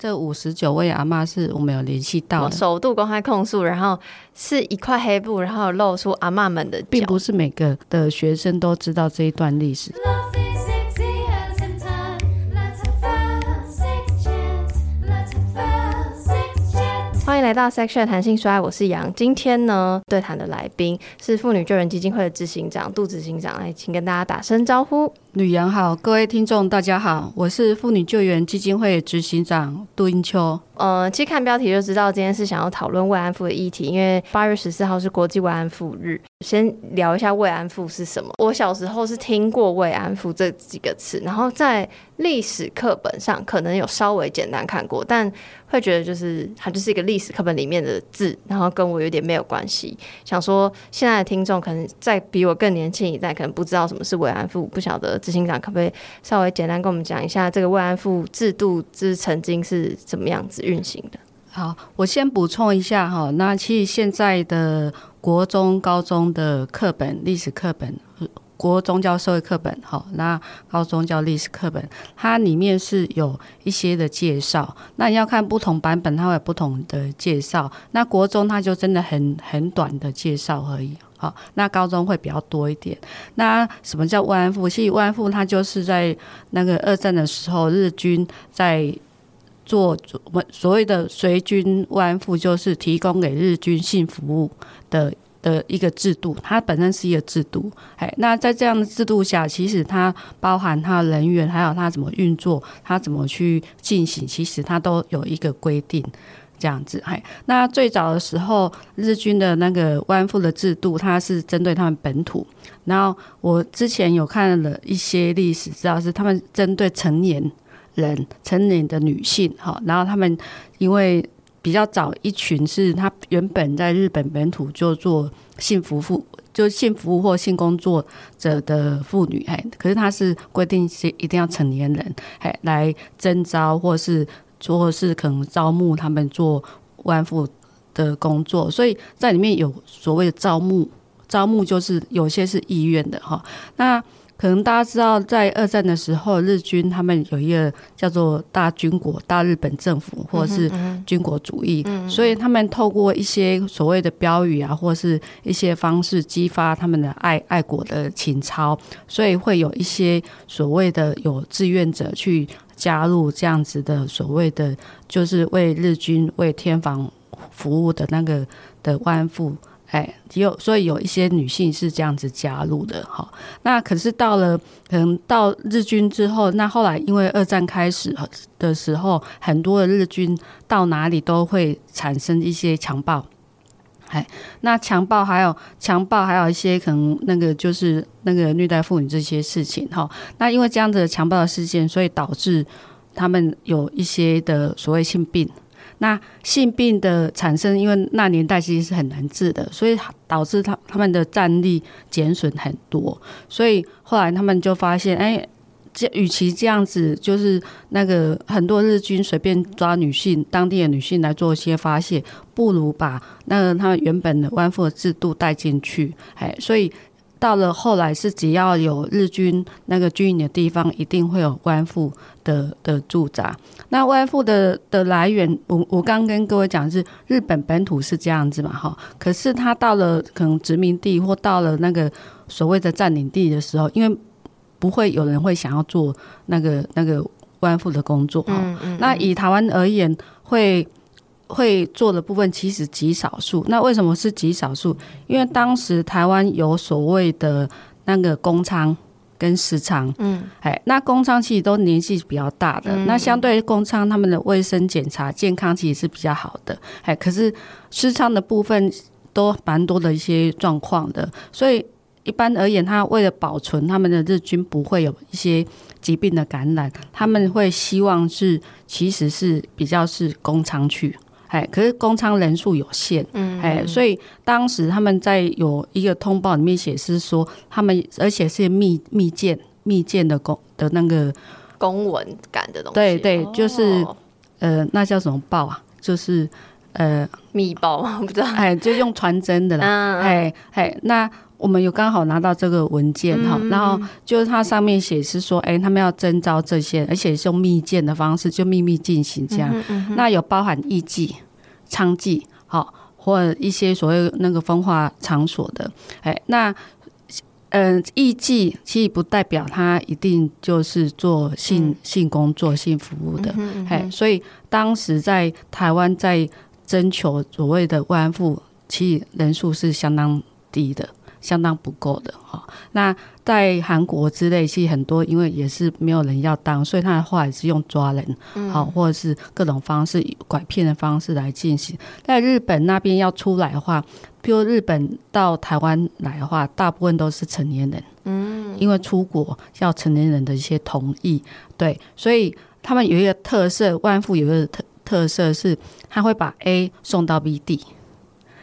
这五十九位阿妈是我们有联系到的，首度公开控诉，然后是一块黑布，然后露出阿妈们的，并不是每个的学生都知道这一段历史。欢迎来到 Section 谈性说爱，我是杨。今天呢，对谈的来宾是妇女救援基金会的执行长杜执行长，来，请跟大家打声招呼。吕杨好，各位听众大家好，我是妇女救援基金会执行长杜英秋。呃，其实看标题就知道今天是想要讨论慰安妇的议题，因为八月十四号是国际慰安妇日。先聊一下慰安妇是什么。我小时候是听过慰安妇这几个词，然后在历史课本上可能有稍微简单看过，但会觉得就是它就是一个历史课本里面的字，然后跟我有点没有关系。想说现在的听众可能在比我更年轻一代，可能不知道什么是慰安妇，不晓得执行长可不可以稍微简单跟我们讲一下这个慰安妇制度之曾经是怎么样子运行的？好，我先补充一下哈，那其实现在的国中、高中的课本，历史课本，国中叫社会课本，好，那高中叫历史课本，它里面是有一些的介绍。那你要看不同版本，它会有不同的介绍。那国中它就真的很很短的介绍而已，好，那高中会比较多一点。那什么叫慰安妇？其实慰安妇它就是在那个二战的时候，日军在。做所谓的随军慰安妇，就是提供给日军性服务的的一个制度，它本身是一个制度。哎，那在这样的制度下，其实它包含它人员，还有它怎么运作，它怎么去进行，其实它都有一个规定。这样子，哎，那最早的时候，日军的那个慰安妇的制度，它是针对他们本土。然后我之前有看了一些历史，知道是他们针对成年。人成年的女性，哈，然后他们因为比较早一群是她原本在日本本土就做性服务，就性服务或性工作者的妇女，哎，可是他是规定是一定要成年人，哎，来征招或是或是可能招募他们做慰安妇的工作，所以在里面有所谓的招募，招募就是有些是意愿的，哈，那。可能大家知道，在二战的时候，日军他们有一个叫做大军国、大日本政府，或者是军国主义，所以他们透过一些所谓的标语啊，或是一些方式激发他们的爱爱国的情操，所以会有一些所谓的有志愿者去加入这样子的所谓的，就是为日军为天皇服务的那个的慰安妇。哎，有所以有一些女性是这样子加入的哈。那可是到了可能到日军之后，那后来因为二战开始的时候，很多的日军到哪里都会产生一些强暴。哎，那强暴还有强暴还有一些可能那个就是那个虐待妇女这些事情哈。那因为这样子的强暴的事件，所以导致他们有一些的所谓性病。那性病的产生，因为那年代其实是很难治的，所以导致他他们的战力减损很多。所以后来他们就发现，哎，这与其这样子，就是那个很多日军随便抓女性，当地的女性来做一些发泄，不如把那个他们原本的慰安妇制度带进去。哎，所以。到了后来是只要有日军那个军营的地方，一定会有官府的的驻扎。那慰安妇的的来源，我我刚跟各位讲是日本本土是这样子嘛，哈。可是他到了可能殖民地或到了那个所谓的占领地的时候，因为不会有人会想要做那个那个慰安妇的工作，哈、嗯嗯嗯。那以台湾而言，会。会做的部分其实极少数，那为什么是极少数？因为当时台湾有所谓的那个公仓跟私仓，嗯，哎，那公仓其实都年纪比较大的，嗯、那相对公仓他们的卫生检查、健康其实是比较好的，哎，可是私仓的部分都蛮多的一些状况的，所以一般而言，他为了保存他们的日军不会有一些疾病的感染，他们会希望是其实是比较是公娼去。哎，可是公仓人数有限，嗯，哎，所以当时他们在有一个通报里面写是说，他们而且是密密件密件的公的那个公文感的东西，对对，就是、哦、呃，那叫什么报啊？就是呃，密报，我不知道，哎，就用传真的啦，哎哎，那我们有刚好拿到这个文件哈，嗯、然后就是它上面写是说，哎，他们要征召这些，而且是用密件的方式，就秘密进行这样。嗯嗯、那有包含艺妓、娼妓，好，或一些所谓那个风化场所的，哎，那嗯，艺妓其实不代表他一定就是做性、嗯、性工作、性服务的，哎、嗯，所以当时在台湾在征求所谓的慰安妇，其实人数是相当低的。相当不够的哈，那在韩国之类，其实很多因为也是没有人要当，所以他的话也是用抓人，好、嗯、或者是各种方式拐骗的方式来进行。在日本那边要出来的话，比如日本到台湾来的话，大部分都是成年人，嗯，因为出国要成年人的一些同意，对，所以他们有一个特色，万富有一个特特色是，他会把 A 送到 B 地。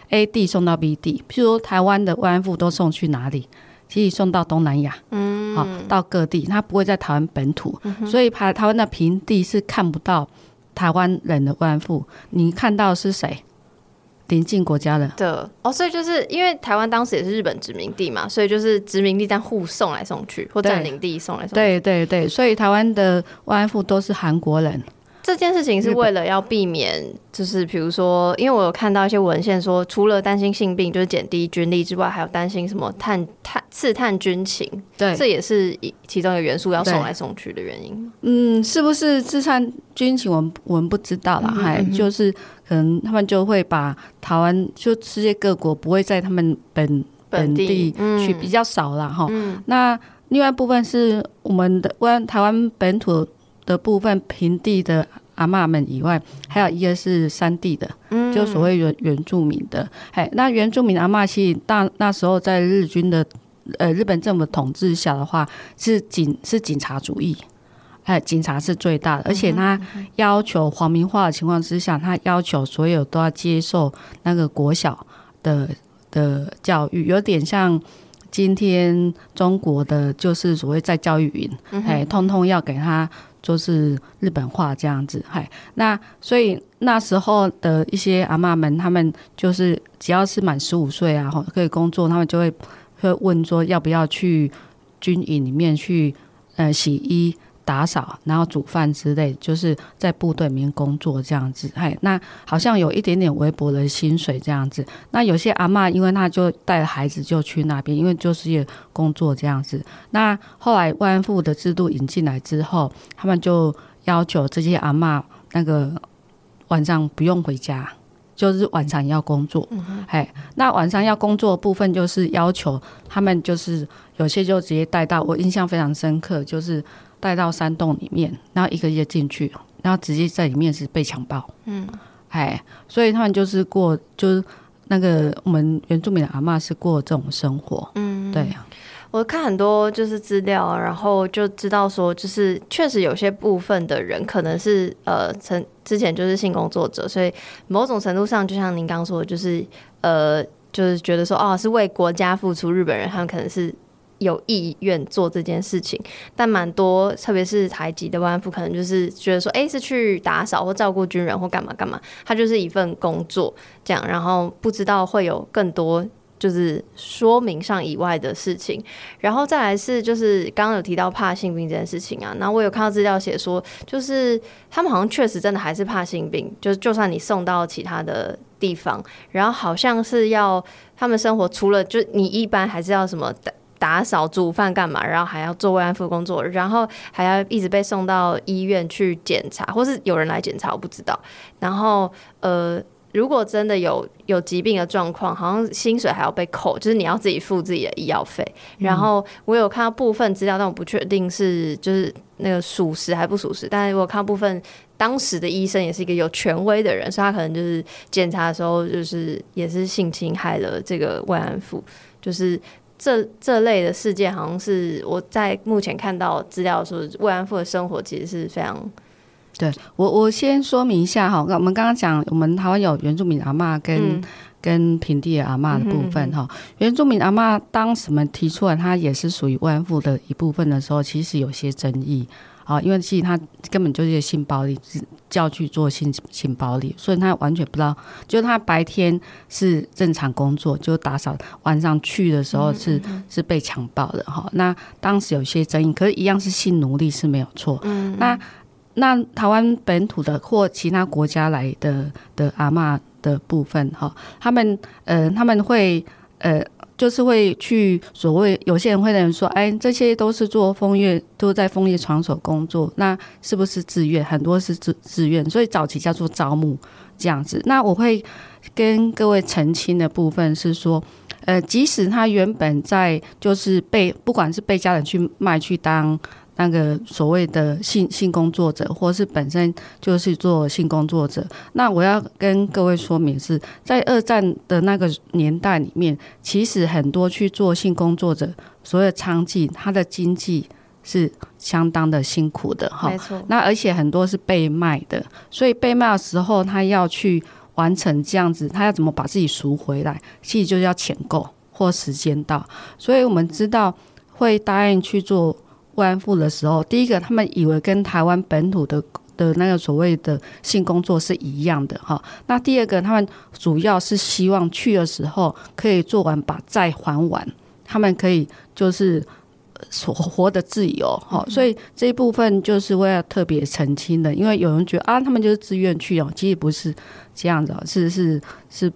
A 地送到 B 地，譬如台湾的慰安妇都送去哪里？其实送到东南亚，嗯，好，到各地，他不会在台湾本土，嗯、所以台台湾的平地是看不到台湾人的慰安妇，你看到是谁？邻近国家的。的，哦，所以就是因为台湾当时也是日本殖民地嘛，所以就是殖民地在互送来送去，或占领地送来送去。对对对，所以台湾的慰安妇都是韩国人。这件事情是为了要避免，就是比如说，因为我有看到一些文献说，除了担心性病就是减低军力之外，还有担心什么探探刺探军情，对，这也是其中一个元素要送来送去的原因。嗯，是不是刺探军情？我们我们不知道啦，还、嗯、就是可能他们就会把台湾，就世界各国不会在他们本本地去比较少了哈。嗯、那另外一部分是我们的湾台湾本土。的部分平地的阿妈们以外，还有一个是山地的，嗯、就所谓原原住民的。哎，那原住民阿妈其实大那时候在日军的呃日本政府统治下的话，是警是警察主义，哎，警察是最大的，而且他要求皇民化的情况之下，他要求所有都要接受那个国小的的教育，有点像。今天中国的就是所谓在教育营，哎，通通要给他就是日本话这样子，嗨，那所以那时候的一些阿妈们，他们就是只要是满十五岁啊，可以工作，他们就会会问说要不要去军营里面去呃洗衣。打扫，然后煮饭之类，就是在部队里面工作这样子。嘿，那好像有一点点微薄的薪水这样子。那有些阿妈，因为他就带着孩子就去那边，因为就是也工作这样子。那后来慰安妇的制度引进来之后，他们就要求这些阿妈那个晚上不用回家，就是晚上要工作。嗯哼。嘿，那晚上要工作的部分就是要求他们，就是有些就直接带到。我印象非常深刻，就是。带到山洞里面，然后一个一个进去，然后直接在里面是被强暴。嗯，哎，所以他们就是过，就是那个我们原住民的阿嬷是过这种生活。嗯，对。我看很多就是资料，然后就知道说，就是确实有些部分的人可能是呃，曾之前就是性工作者，所以某种程度上，就像您刚刚说的，就是呃，就是觉得说，哦，是为国家付出。日本人他们可能是。有意愿做这件事情，但蛮多，特别是台籍的慰安妇，可能就是觉得说，哎、是去打扫或照顾军人或干嘛干嘛，他就是一份工作这样，然后不知道会有更多就是说明上以外的事情，然后再来是就是刚刚有提到怕性病这件事情啊，那我有看到资料写说，就是他们好像确实真的还是怕性病，就是就算你送到其他的地方，然后好像是要他们生活除了就你一般还是要什么的。打扫、煮饭干嘛？然后还要做慰安妇工作，然后还要一直被送到医院去检查，或是有人来检查，我不知道。然后呃，如果真的有有疾病的状况，好像薪水还要被扣，就是你要自己付自己的医药费。然后我有看到部分资料，但我不确定是就是那个属实还不属实。但是我看到部分当时的医生也是一个有权威的人，所以他可能就是检查的时候，就是也是性侵害了这个慰安妇，就是。这这类的事件，好像是我在目前看到资料说，慰安妇的生活其实是非常。对我，我先说明一下哈，我们刚刚讲，我们台湾有原住民阿嬷跟、嗯、跟平地的阿嬷的部分哈。嗯、原住民阿嬷当时我们提出来，她也是属于慰安妇的一部分的时候，其实有些争议啊，因为其实他根本就是性暴力，是叫去做性性暴力，所以他完全不知道，就他白天是正常工作，就打扫，晚上去的时候是是被强暴的哈。那当时有些争议，可是一样是性奴隶是没有错。那那台湾本土的或其他国家来的的阿嬷的部分哈，他们呃他们会呃。就是会去所谓有些人会认为说，哎，这些都是做风月，都在风月场所工作，那是不是自愿？很多是自自愿，所以早期叫做招募这样子。那我会跟各位澄清的部分是说，呃，即使他原本在就是被不管是被家人去卖去当。那个所谓的性性工作者，或是本身就是做性工作者，那我要跟各位说明是在二战的那个年代里面，其实很多去做性工作者，所谓娼妓，他的经济是相当的辛苦的哈。没错。那而且很多是被卖的，所以被卖的时候，他要去完成这样子，他要怎么把自己赎回来，其实就是要钱够或时间到。所以我们知道会答应去做。慰安妇的时候，第一个他们以为跟台湾本土的的那个所谓的性工作是一样的哈。那第二个，他们主要是希望去的时候可以做完把债还完，他们可以就是所活的自由哈。所以这一部分就是我要特别澄清的，因为有人觉得啊，他们就是自愿去哦，其实不是这样子，是是是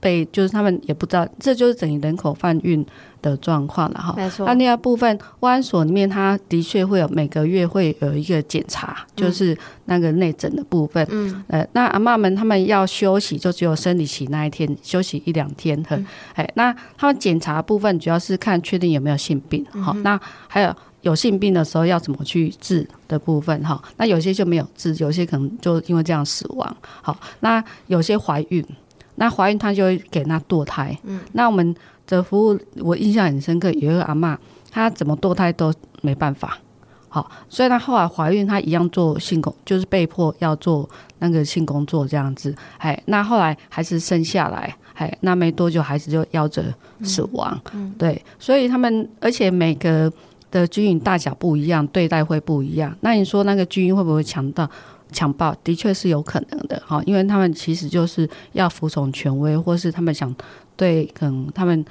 被就是他们也不知道，这就是等于人口贩运。的状况了哈，没错。那第二部分，慰安所里面，它的确会有每个月会有一个检查，就是那个内诊的部分。嗯，呃，那阿妈们他们要休息，就只有生理期那一天休息一两天。嗯，哎，那他们检查部分主要是看确定有没有性病。好，那还有有性病的时候要怎么去治的部分哈。那有些就没有治，有些可能就因为这样死亡。好，那有些怀孕，那怀孕她就会给那堕胎。嗯，那我们。这服务我印象很深刻，有一个阿嬷，她怎么堕胎都没办法，好，所以她后来怀孕，她一样做性工，就是被迫要做那个性工作这样子，哎，那后来还是生下来，哎，那没多久孩子就夭折死亡，嗯嗯、对，所以他们而且每个的军营大小不一样，对待会不一样，那你说那个军营会不会强盗强暴？的确是有可能的，哈，因为他们其实就是要服从权威，或是他们想。对，可能他们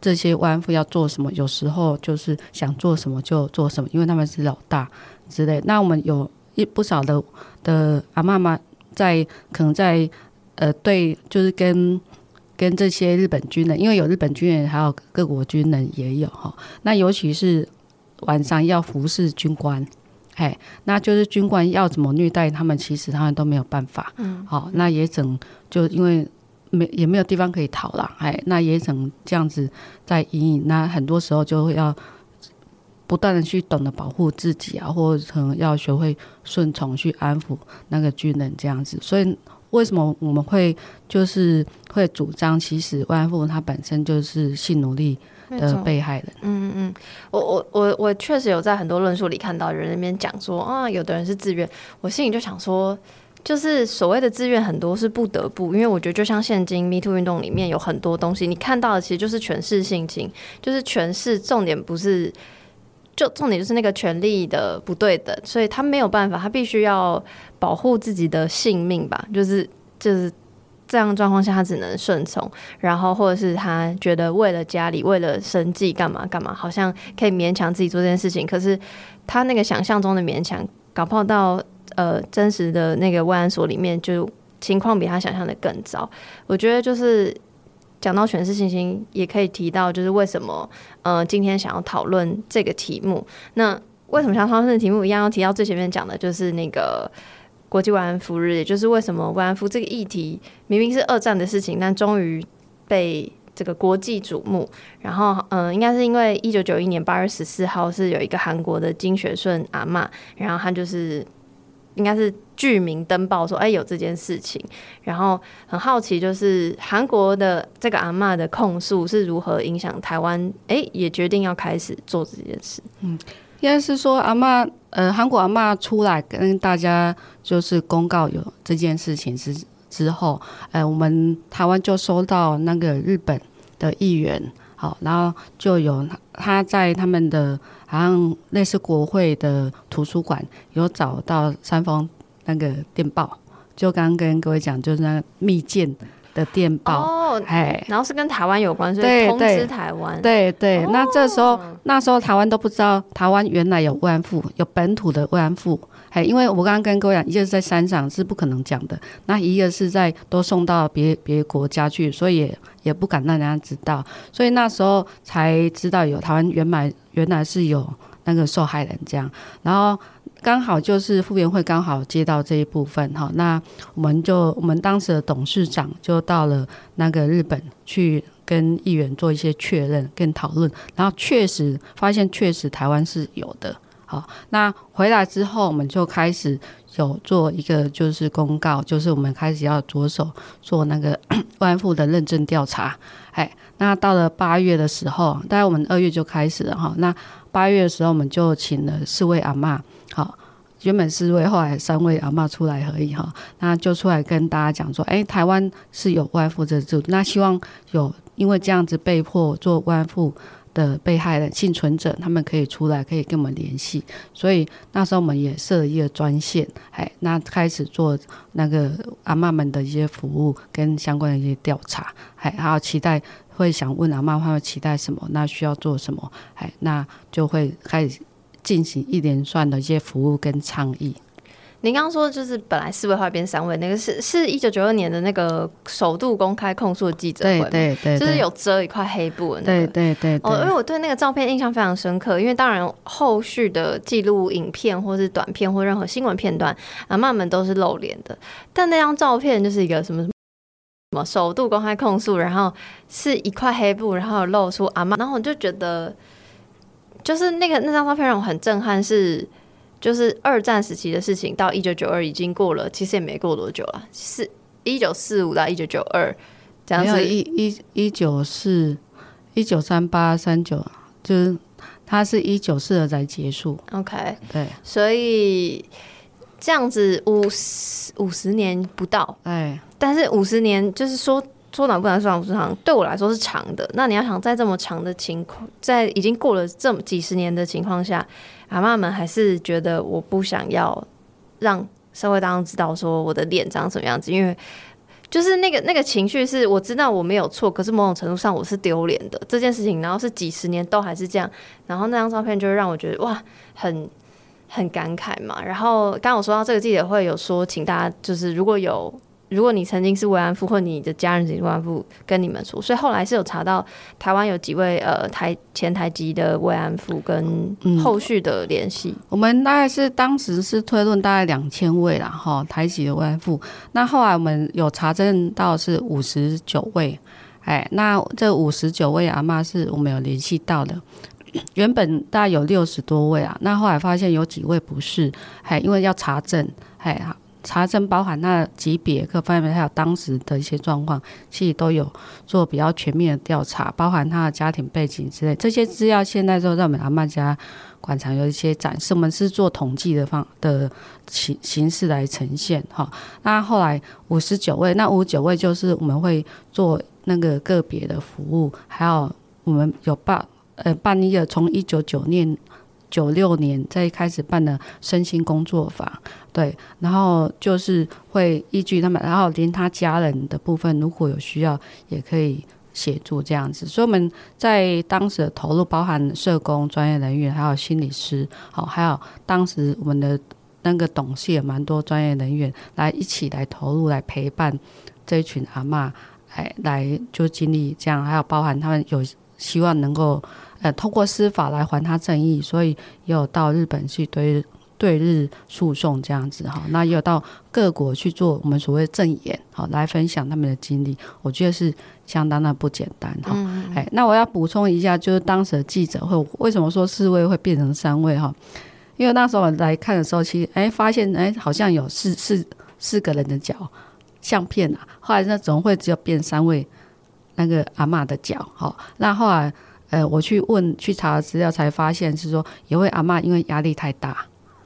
这些慰安妇要做什么，有时候就是想做什么就做什么，因为他们是老大之类。那我们有一不少的的阿妈妈在可能在呃对，就是跟跟这些日本军人，因为有日本军人，还有各国军人也有哈。那尤其是晚上要服侍军官，哎，那就是军官要怎么虐待他们，其实他们都没有办法。嗯，好，那也整就因为。没也没有地方可以逃了，哎，那也只能这样子在隐隐。那很多时候就会要不断的去懂得保护自己啊，或者可能要学会顺从去安抚那个军人这样子。所以为什么我们会就是会主张，其实慰安妇她本身就是性奴隶的被害人。嗯嗯，我我我我确实有在很多论述里看到人那边讲说啊，有的人是自愿，我心里就想说。就是所谓的自愿，很多是不得不，因为我觉得就像现今 Me Too 运动里面有很多东西，你看到的其实就是权势性侵，就是权势重点不是，就重点就是那个权力的不对等，所以他没有办法，他必须要保护自己的性命吧，就是就是这样状况下，他只能顺从，然后或者是他觉得为了家里，为了生计干嘛干嘛，好像可以勉强自己做这件事情，可是他那个想象中的勉强，搞不好到。呃，真实的那个慰安所里面，就情况比他想象的更糟。我觉得就是讲到全是信心，也可以提到，就是为什么呃今天想要讨论这个题目。那为什么像讨论的题目？一样要提到最前面讲的，就是那个国际慰安妇日，也就是为什么慰安妇这个议题明明是二战的事情，但终于被这个国际瞩目。然后，嗯、应该是因为一九九一年八月十四号是有一个韩国的金学顺阿嬷，然后他就是。应该是具名登报说，哎，有这件事情。然后很好奇，就是韩国的这个阿嬷的控诉是如何影响台湾？哎，也决定要开始做这件事。嗯，应该是说阿嬷，呃，韩国阿嬷出来跟大家就是公告有这件事情之之后，呃，我们台湾就收到那个日本的议员。好，然后就有他在他们的好像类似国会的图书馆有找到三封那个电报，就刚刚跟各位讲，就是那个密件的电报，哦，哎，然后是跟台湾有关，所以通知台湾，对对，那这时候那时候台湾都不知道台湾原来有慰安妇，有本土的慰安妇。哎，因为我刚刚跟各位讲，一个是在山上是不可能讲的，那一个是在都送到别别国家去，所以也不敢让人家知道，所以那时候才知道有台湾原来原来是有那个受害人这样，然后刚好就是妇援会刚好接到这一部分哈，那我们就我们当时的董事长就到了那个日本去跟议员做一些确认跟讨论，然后确实发现确实台湾是有的。好，那回来之后，我们就开始有做一个就是公告，就是我们开始要着手做那个慰安妇的认证调查。哎，那到了八月的时候，大概我们二月就开始了哈。那八月的时候，我们就请了四位阿嬷，好，原本四位，后来三位阿嬷出来而已哈。那就出来跟大家讲说，哎，台湾是有慰安妇这制度，那希望有因为这样子被迫做慰安妇。的被害人幸存者，他们可以出来，可以跟我们联系。所以那时候我们也设一个专线，哎，那开始做那个阿嬷们的一些服务跟相关的一些调查，哎，还有期待会想问阿嬷他们期待什么，那需要做什么，哎，那就会开始进行一连串的一些服务跟倡议。您刚刚说就是本来四位后来变三位，那个是是一九九二年的那个首度公开控诉的记者会，对对对，就是有遮一块黑布的那个，对对对。哦，因为我对那个照片印象非常深刻，因为当然后续的记录影片或是短片或任何新闻片段，阿嬷们都是露脸的，但那张照片就是一个什么什么首度公开控诉，然后是一块黑布，然后露出阿嬷，然后我就觉得，就是那个那张照片让我很震撼，是。就是二战时期的事情，到一九九二已经过了，其实也没过多久了，是一九四五到一九九二这样子，一一一九四一九三八三九，就是它是一九四二才结束。OK，对，所以这样子五十五十年不到，哎，但是五十年就是说说短不短，说长不长，对我来说是长的。那你要想在这么长的情况，在已经过了这么几十年的情况下。阿妈们还是觉得我不想要让社会当中知道说我的脸长什么样子，因为就是那个那个情绪是我知道我没有错，可是某种程度上我是丢脸的这件事情，然后是几十年都还是这样，然后那张照片就让我觉得哇，很很感慨嘛。然后刚刚我说到这个记者会有说，请大家就是如果有。如果你曾经是慰安妇，或你的家人是慰安妇，跟你们说，所以后来是有查到台湾有几位呃台前台籍的慰安妇跟后续的联系、嗯。我们大概是当时是推论大概两千位啦，哈，台籍的慰安妇。那后来我们有查证到是五十九位，哎，那这五十九位阿嬷是我们有联系到的。原本大概有六十多位啊，那后来发现有几位不是，哎，因为要查证，哎好。查证包含他的级别各方面，还有当时的一些状况，其实都有做比较全面的调查，包含他的家庭背景之类。这些资料现在都在我们阿嬷家馆藏有一些展示，我们是做统计的方的形形式来呈现哈。那后来五十九位，那五十九位就是我们会做那个个别的服务，还有我们有办呃办一个从一九九年。九六年在开始办的身心工作坊，对，然后就是会依据他们，然后连他家人的部分，如果有需要，也可以协助这样子。所以我们在当时的投入，包含社工、专业人员，还有心理师，好，还有当时我们的那个董事也蛮多专业人员来一起来投入，来陪伴这一群阿嬷，哎，来就经历这样，还有包含他们有希望能够。呃，通过司法来还他正义，所以也有到日本去对对日诉讼这样子哈。那也有到各国去做我们所谓证言，好来分享他们的经历，我觉得是相当的不简单哈。哎、嗯，那我要补充一下，就是当时的记者会为什么说四位会变成三位哈？因为那时候我来看的时候，其实哎发现哎好像有四四四个人的脚相片啊，后来那怎么会只有变三位那个阿嬷的脚？好，那后来。呃，我去问去查资料，才发现是说，有位阿嬷因为压力太大，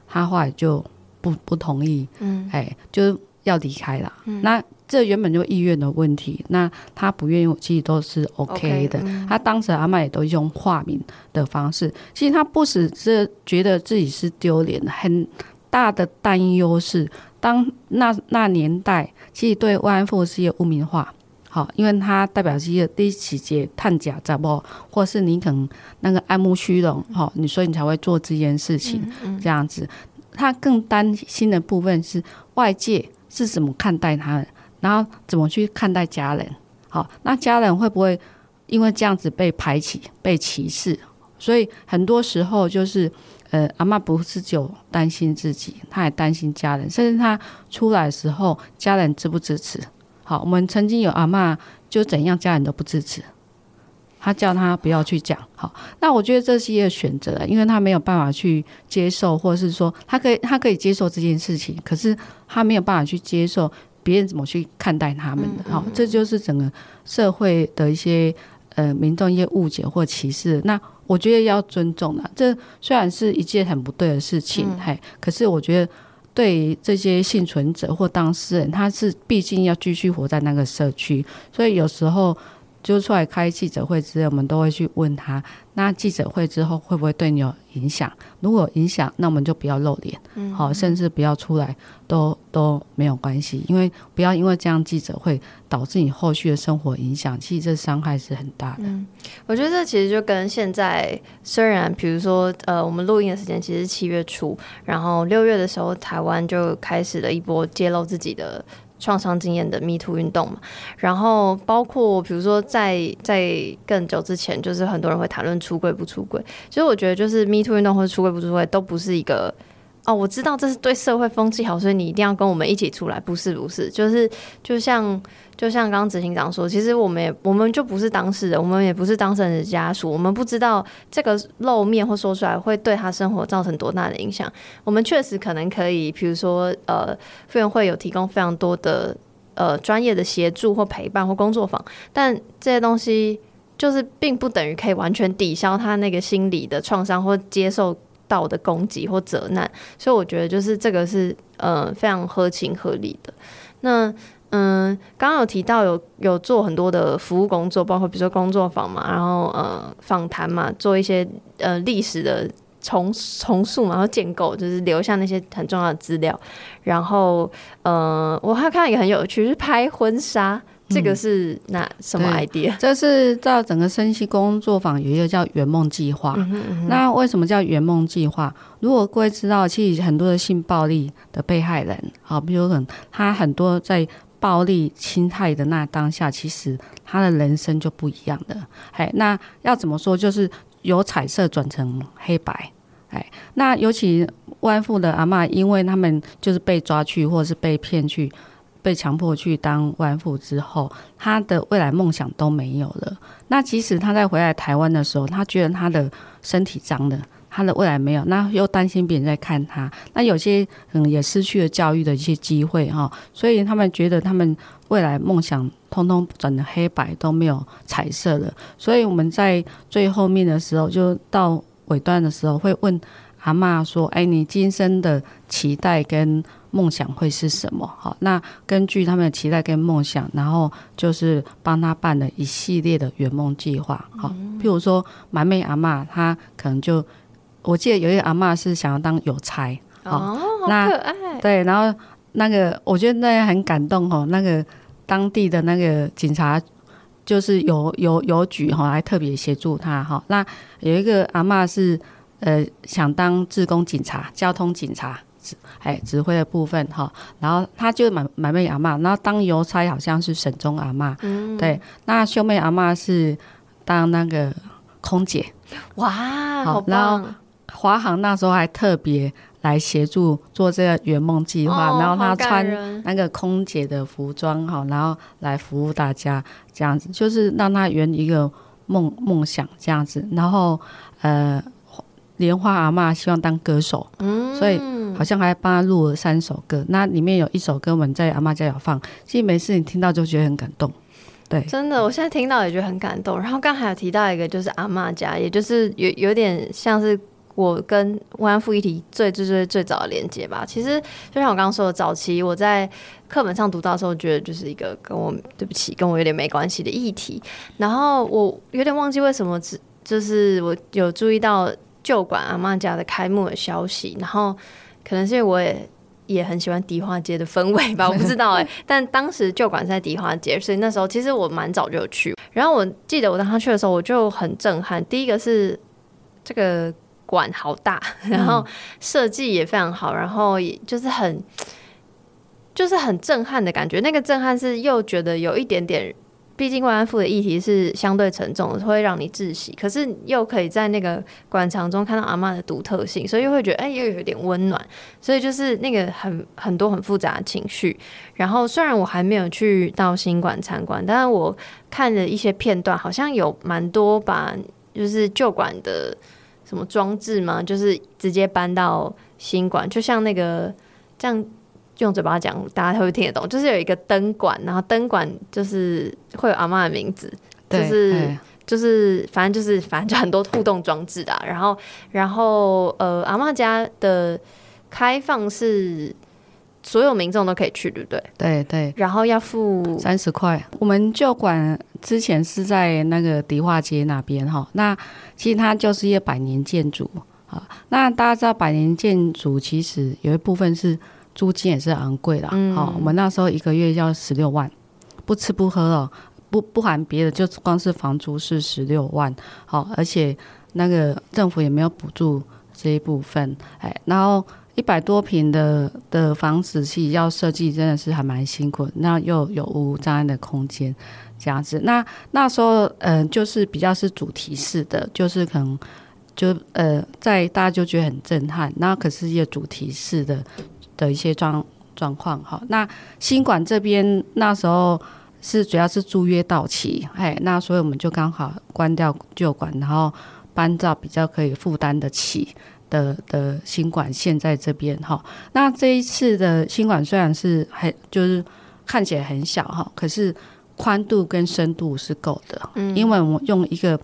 她后来就不不同意。嗯，哎，就是要离开了。嗯、那这原本就意愿的问题，那她不愿意，其实都是 OK 的。Okay, 嗯、他当时阿嬷也都用化名的方式，其实她不只是觉得自己是丢脸，很大的担忧是，当那那年代其实对慰安妇是一个污名化。好，因为它代表是一个第一期节探假，知道不？或是你可能那个爱慕虚荣，好，你所以你才会做这件事情，这样子。他更担心的部分是外界是怎么看待他，然后怎么去看待家人。好，那家人会不会因为这样子被排挤、被歧视？所以很多时候就是，呃，阿嬷不是只有担心自己，她也担心家人，甚至她出来的时候，家人支不支持？好，我们曾经有阿嬷，就怎样家人都不支持，他叫他不要去讲。好，那我觉得这是一个选择，因为他没有办法去接受，或者是说他可以他可以接受这件事情，可是他没有办法去接受别人怎么去看待他们的。好，这就是整个社会的一些呃民众一些误解或歧视。那我觉得要尊重的，这虽然是一件很不对的事情，嘿、嗯，可是我觉得。对这些幸存者或当事人，他是毕竟要继续活在那个社区，所以有时候就出来开记者会之类，我们都会去问他。那记者会之后会不会对你有影响？如果有影响，那我们就不要露脸，好、嗯，甚至不要出来，都都没有关系。因为不要因为这样记者会导致你后续的生活影响，其实这伤害是很大的。嗯，我觉得这其实就跟现在，虽然比如说，呃，我们录音的时间其实是七月初，然后六月的时候，台湾就开始了一波揭露自己的。创伤经验的 Me Too 运动嘛，然后包括比如说在在更久之前，就是很多人会谈论出柜不出柜。其实我觉得，就是 Me Too 运动或者出柜不出柜，都不是一个。哦，我知道这是对社会风气好，所以你一定要跟我们一起出来。不是，不是，就是就像就像刚刚执行长说，其实我们也我们就不是当事人，我们也不是当事人的家属，我们不知道这个露面或说出来会对他生活造成多大的影响。我们确实可能可以，比如说呃，妇援会有提供非常多的呃专业的协助或陪伴或工作坊，但这些东西就是并不等于可以完全抵消他那个心理的创伤或接受。道的攻击或责难，所以我觉得就是这个是呃非常合情合理的。那嗯，刚刚有提到有有做很多的服务工作，包括比如说工作坊嘛，然后呃访谈嘛，做一些呃历史的重重塑嘛，然后建构，就是留下那些很重要的资料。然后呃，我还看到一个很有趣，是拍婚纱。这个是那什么 idea？这是在整个身心工作坊有一个叫圆梦计划。嗯哼嗯哼。那为什么叫圆梦计划？如果各位知道，其实很多的性暴力的被害人，好，比如很他很多在暴力侵害的那当下，其实他的人生就不一样的。哎，那要怎么说？就是由彩色转成黑白。哎，那尤其慰安妇的阿嬷，因为他们就是被抓去，或者是被骗去。被强迫去当慰安妇之后，他的未来梦想都没有了。那即使他在回来台湾的时候，他觉得他的身体脏了，他的未来没有，那又担心别人在看他。那有些嗯也失去了教育的一些机会哈，所以他们觉得他们未来梦想通通转成黑白，都没有彩色了。所以我们在最后面的时候，就到尾端的时候，会问阿嬷说：“哎，你今生的期待跟？”梦想会是什么？好，那根据他们的期待跟梦想，然后就是帮他办了一系列的圆梦计划。好，譬如说满妹阿妈，她可能就我记得有一个阿妈是想要当邮差。哦，那可爱。对，然后那个我觉得那很感动哦。那个当地的那个警察就是邮邮邮局哈，还特别协助他哈。那有一个阿嬷是呃想当自工警察，交通警察。哎，指挥的部分哈，然后他就满满妹阿妈，然后当邮差好像是沈中阿妈，嗯，对，那秀妹阿妈是当那个空姐，哇，好，棒，然后华航那时候还特别来协助做这个圆梦计划，哦，然后他穿那个空姐的服装哈，然后来服务大家，这样子就是让他圆一个梦梦想这样子，然后呃。莲花阿妈希望当歌手，嗯，所以好像还帮他录了三首歌。那里面有一首歌我们在阿妈家有放，其实每次你听到就觉得很感动。对，真的，我现在听到也觉得很感动。然后刚才有提到一个，就是阿妈家，也就是有有点像是我跟慰安妇议题最最最最早的连接吧。其实就像我刚刚说的，早期我在课本上读到的时候，觉得就是一个跟我对不起，跟我有点没关系的议题。然后我有点忘记为什么，只就是我有注意到旧馆阿妈家的开幕的消息，然后可能是因为我也。也很喜欢迪化街的氛围吧，我不 知道哎、欸。但当时旧馆是在迪化街，所以那时候其实我蛮早就有去。然后我记得我当时去的时候，我就很震撼。第一个是这个馆好大，然后设计也非常好，然后也就是很就是很震撼的感觉。那个震撼是又觉得有一点点。毕竟慰安妇的议题是相对沉重的，会让你窒息。可是又可以在那个馆藏中看到阿嬷的独特性，所以又会觉得哎、欸，又有点温暖。所以就是那个很很多很复杂的情绪。然后虽然我还没有去到新馆参观，但是我看了一些片段，好像有蛮多把就是旧馆的什么装置嘛，就是直接搬到新馆，就像那个这样。用嘴巴讲，大家会不会听得懂？就是有一个灯管，然后灯管就是会有阿妈的名字，就是就是反正就是反正 就很多互动装置的。然后然后呃，阿妈家的开放是所有民众都可以去，对不对？对对。然后要付三十块。我们旧馆之前是在那个迪化街那边哈，那其实它就是一个百年建筑啊。那大家知道百年建筑其实有一部分是。租金也是昂贵的，好、嗯哦，我们那时候一个月要十六万，不吃不喝哦，不不含别的，就光是房租是十六万，好、哦，而且那个政府也没有补助这一部分，哎，然后一百多平的的房子，其实要设计真的是还蛮辛苦，那又有无障碍的空间这样子，那那时候嗯、呃，就是比较是主题式的，就是可能就呃，在大家就觉得很震撼，那可是一个主题式的。的一些状状况哈，那新馆这边那时候是主要是租约到期，哎，那所以我们就刚好关掉旧馆，然后搬到比较可以负担得起的的新馆。现在这边哈，那这一次的新馆虽然是很就是看起来很小哈，可是宽度跟深度是够的，嗯，因为我们用一个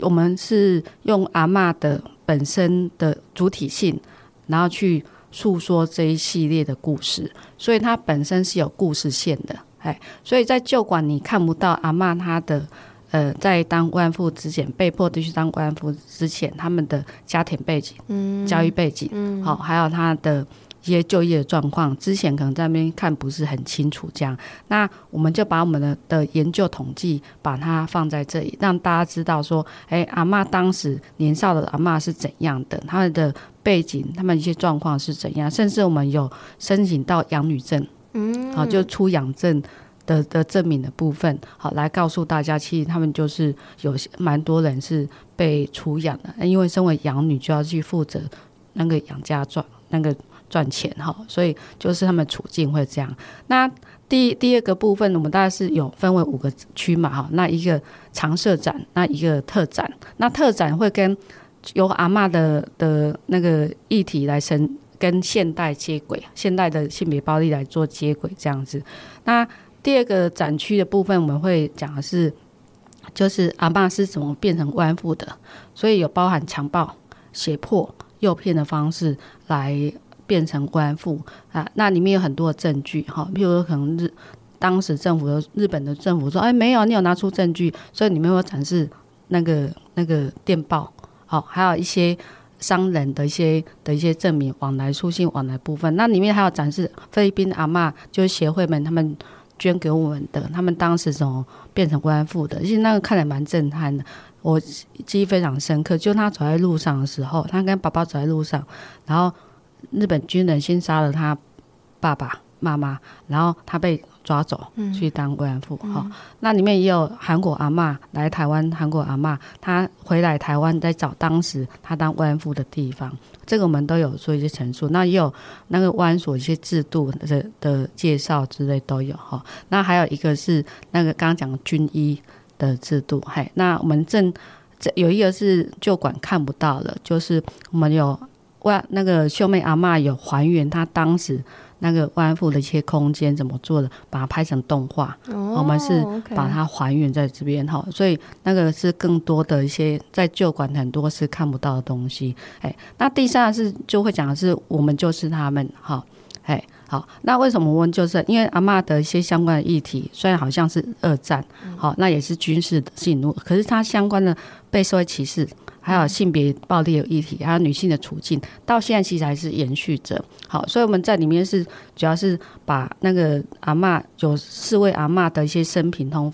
我们是用阿嬷的本身的主体性，然后去。诉说这一系列的故事，所以它本身是有故事线的，哎，所以在旧馆你看不到阿妈她的，呃，在当慰安妇之前，被迫的去当慰安妇之前，他们的家庭背景、嗯、教育背景，嗯，好，还有他的。一些就业的状况，之前可能在那边看不是很清楚，这样，那我们就把我们的的研究统计把它放在这里，让大家知道说，哎，阿嬷当时年少的阿嬷是怎样的，他们的背景，他们一些状况是怎样，甚至我们有申请到养女证，嗯，好，就出养证的的证明的部分，好，来告诉大家，其实他们就是有蛮多人是被出养的，因为身为养女就要去负责那个养家状那个。赚钱哈，所以就是他们处境会这样。那第第二个部分，我们大概是有分为五个区嘛哈。那一个常设展，那一个特展。那特展会跟由阿嬷的的那个议题来生跟现代接轨，现代的性别暴力来做接轨这样子。那第二个展区的部分，我们会讲的是，就是阿嬷是怎么变成慰安妇的，所以有包含强暴、胁迫、诱骗的方式来。变成慰安妇啊，那里面有很多的证据哈，比如说可能日当时政府的日本的政府说，哎，没有，你有拿出证据，所以里面有展示那个那个电报，好，还有一些商人的一些的一些证明，往来书信往来部分，那里面还有展示菲律宾阿嬷就是协会们他们捐给我们的，他们当时怎么变成慰安妇的，其实那个看来蛮震撼的，我记忆非常深刻，就他走在路上的时候，他跟爸爸走在路上，然后。日本军人先杀了他爸爸妈妈，然后他被抓走去当慰安妇。哈、嗯，那里面也有韩国阿嬷来台湾，韩国阿嬷她回来台湾在找当时她当慰安妇的地方，这个我们都有做一些陈述。那也有那个慰安所一些制度的的介绍之类都有哈。那还有一个是那个刚刚讲军医的制度，嘿，那我们正这有一个是旧馆看不到的，就是我们有。哇，那个秀妹阿嬷有还原她当时那个慰安妇的一些空间怎么做的，把它拍成动画。哦，我们是把它还原在这边哈，所以那个是更多的一些在旧馆很多是看不到的东西。哎，那第三个是就会讲的是我们就是他们哈，哎。好，那为什么我问？就是因为阿嬷的一些相关的议题，虽然好像是二战，好，那也是军事的进入，可是它相关的被社会歧视，还有性别暴力的议题，还有女性的处境，到现在其实还是延续着。好，所以我们在里面是主要是把那个阿嬷有四位阿嬷的一些生平通。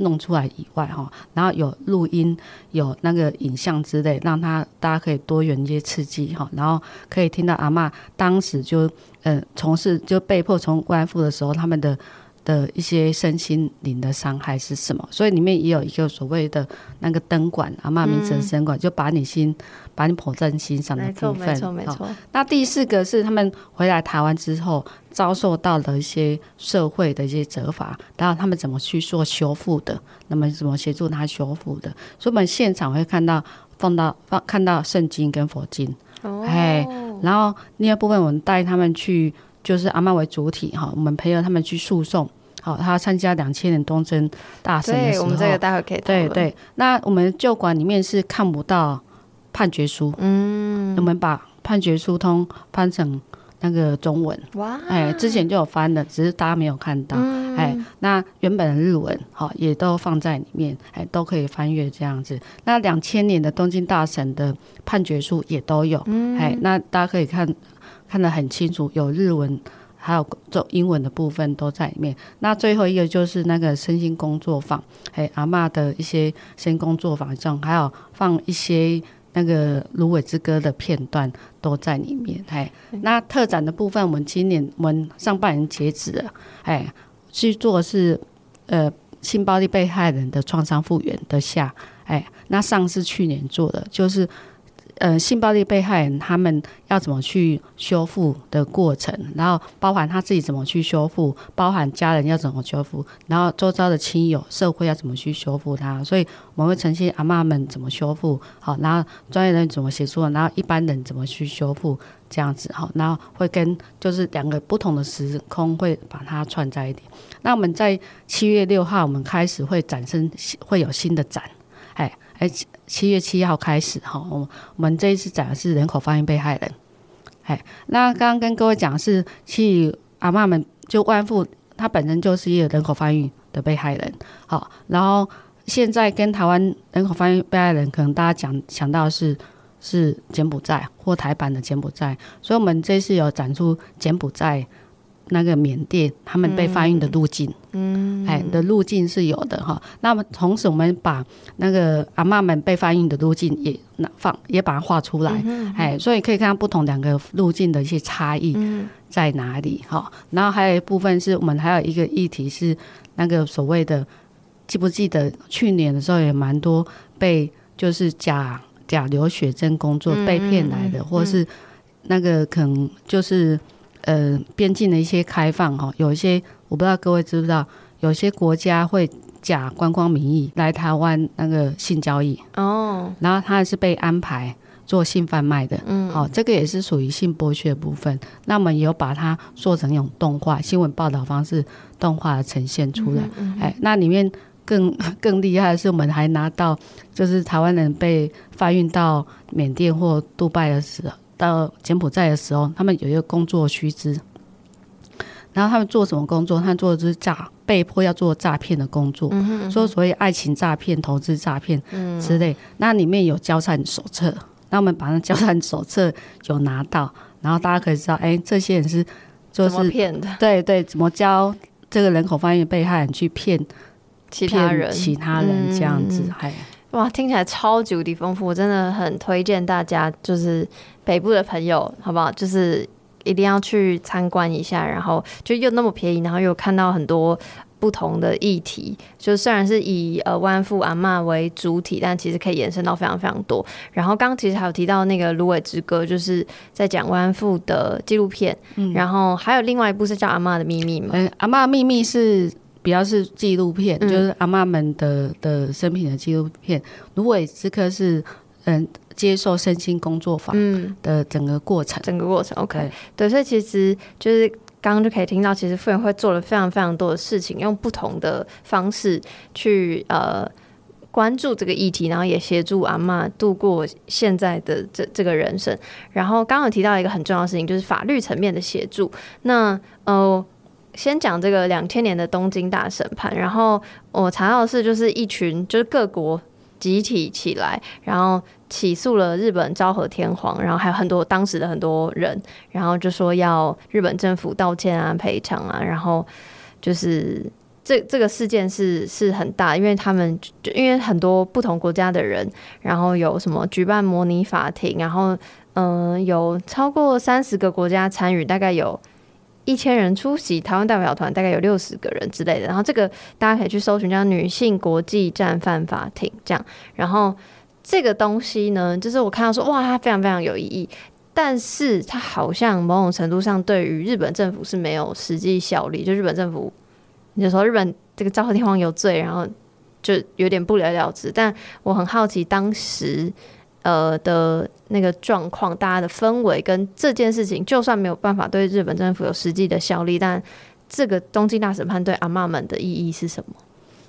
弄出来以外哈，然后有录音，有那个影像之类，让他大家可以多元一些刺激哈，然后可以听到阿嬷当时就呃从事就被迫从慰安妇的时候，他们的的一些身心灵的伤害是什么？所以里面也有一个所谓的那个灯管，阿嬷名字的灯管，就把你心把你捧在心上的部分。没错，没错，没错。那第四个是他们回来台湾之后。遭受到的一些社会的一些责罚，然后他们怎么去做修复的？那么怎么协助他修复的？所以我们现场会看到放到放看到圣经跟佛经，哦哎、哦，然后另外一部分我们带他们去，就是阿嬷为主体哈，我们陪着他们去诉讼，好，他参加两千年东征大审的时候，我们这个待会可以对对。那我们旧馆里面是看不到判决书，嗯，我们把判决书通翻成。那个中文。哇，哎，之前就有翻的，只是大家没有看到，嗯、哎，那原本的日文好也都放在里面，哎，都可以翻阅这样子。那两千年的东京大审的判决书也都有，嗯、哎，那大家可以看看得很清楚，有日文，还有做英文的部分都在里面。那最后一个就是那个身心工作坊，哎，阿嬷的一些身心工作坊上，还有放一些。那个《芦苇之歌》的片段都在里面，哎，那特展的部分，我们今年我们上半年截止了，哎，去做是呃性暴力被害人的创伤复原的下，哎，那上是去年做的，就是。呃，性暴力被害人他们要怎么去修复的过程，然后包含他自己怎么去修复，包含家人要怎么修复，然后周遭的亲友、社会要怎么去修复他，所以我们会呈现阿嬷们怎么修复，好，然后专业人怎么协助，然后一般人怎么去修复，这样子好，然后会跟就是两个不同的时空会把它串在一起。那我们在七月六号，我们开始会展生，会有新的展，哎。七月七号开始哈，我们我们这一次展的是人口贩运被害人。哎，那刚刚跟各位讲是，其实阿嬷们就慰安妇，她本身就是一个人口贩运的被害人。好，然后现在跟台湾人口贩运被害人，可能大家讲想到是是柬埔寨或台版的柬埔寨，所以我们这次有展出柬埔寨。那个缅甸他们被贩运的路径，嗯，哎的路径是有的哈。那么同时，我们把那个阿嬷们被贩运的路径也那放，也把它画出来，哎，所以可以看到不同两个路径的一些差异在哪里哈。然后还有一部分是我们还有一个议题是那个所谓的，记不记得去年的时候也蛮多被就是假假留学生工作被骗来的，或是那个可能就是。呃，边境的一些开放哈，有一些我不知道各位知不知道，有些国家会假观光名义来台湾那个性交易哦，然后他还是被安排做性贩卖的，嗯，好，这个也是属于性剥削的部分。那我们也有把它做成一种动画新闻报道方式，动画呈现出来。嗯嗯、哎，那里面更 更厉害的是，我们还拿到就是台湾人被发运到缅甸或杜拜的时候。到柬埔寨的时候，他们有一个工作须知，然后他们做什么工作？他们做的就是诈，被迫要做诈骗的工作，嗯说所谓爱情诈骗、投资诈骗之类。嗯、那里面有交战手册，那我们把那交战手册有拿到，然后大家可以知道，哎，这些人是就是骗的，对对，怎么教这个人口贩运被害人去骗其他人、其他人这样子，哎、嗯。哇，听起来超级无敌丰富，我真的很推荐大家，就是北部的朋友，好不好？就是一定要去参观一下，然后就又那么便宜，然后又看到很多不同的议题。就虽然是以呃慰安妇阿嬷为主体，但其实可以延伸到非常非常多。然后刚刚其实还有提到那个《芦苇之歌》，就是在讲慰安妇的纪录片。嗯，然后还有另外一部是叫《阿嬷的秘密》嘛？嗯，《阿嬷的秘密》是。比较是纪录片，嗯、就是阿嬷们的的生平的纪录片。芦苇之歌是嗯接受身心工作坊的整个过程，嗯、整个过程 OK 对，对，所以其实就是刚刚就可以听到，其实傅园慧做了非常非常多的事情，用不同的方式去呃关注这个议题，然后也协助阿嬷度过现在的这这个人生。然后刚刚有提到一个很重要的事情，就是法律层面的协助。那呃，先讲这个两千年的东京大审判，然后我查到的是，就是一群就是各国集体起来，然后。起诉了日本昭和天皇，然后还有很多当时的很多人，然后就说要日本政府道歉啊、赔偿啊，然后就是这这个事件是是很大，因为他们就因为很多不同国家的人，然后有什么举办模拟法庭，然后嗯、有超过三十个国家参与，大概有一千人出席，台湾代表团大概有六十个人之类的，然后这个大家可以去搜寻叫女性国际战犯法庭这样，然后。这个东西呢，就是我看到说，哇，它非常非常有意义，但是它好像某种程度上对于日本政府是没有实际效力。就日本政府，你就说日本这个 昭和天皇有罪，然后就有点不了了之。但我很好奇当时呃的那个状况，大家的氛围跟这件事情，就算没有办法对日本政府有实际的效力，但这个东京大审判对阿妈们的意义是什么？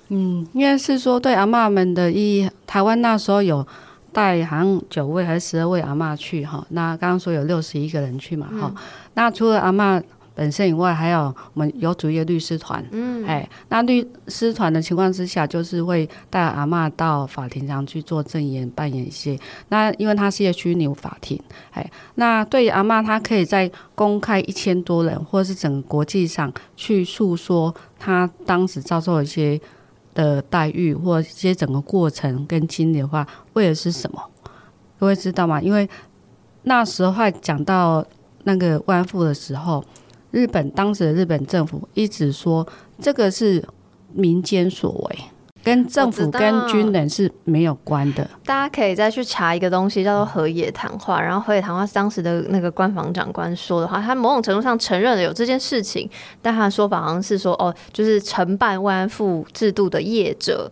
嗯，应该是说对阿妈们的意义。台湾那时候有带好像九位还是十二位阿妈去哈，那刚刚说有六十一个人去嘛哈。嗯、那除了阿嬷本身以外，还有我们有组一个律师团，嗯，哎，那律师团的情况之下，就是会带阿嬷到法庭上去做证言，扮演一些。那因为它是一个虚拟法庭，哎，那对于阿嬷，她可以在公开一千多人，或者是整个国际上去诉说她当时遭受一些。的待遇或一些整个过程跟经历的话，为的是什么？各位知道吗？因为那时候讲到那个慰安妇的时候，日本当时的日本政府一直说这个是民间所为。跟政府跟军人是没有关的。大家可以再去查一个东西，叫做河野谈话。然后河野谈话是当时的那个官房长官说的话，他某种程度上承认了有这件事情，但他的说法好像是说，哦，就是承办慰安妇制度的业者。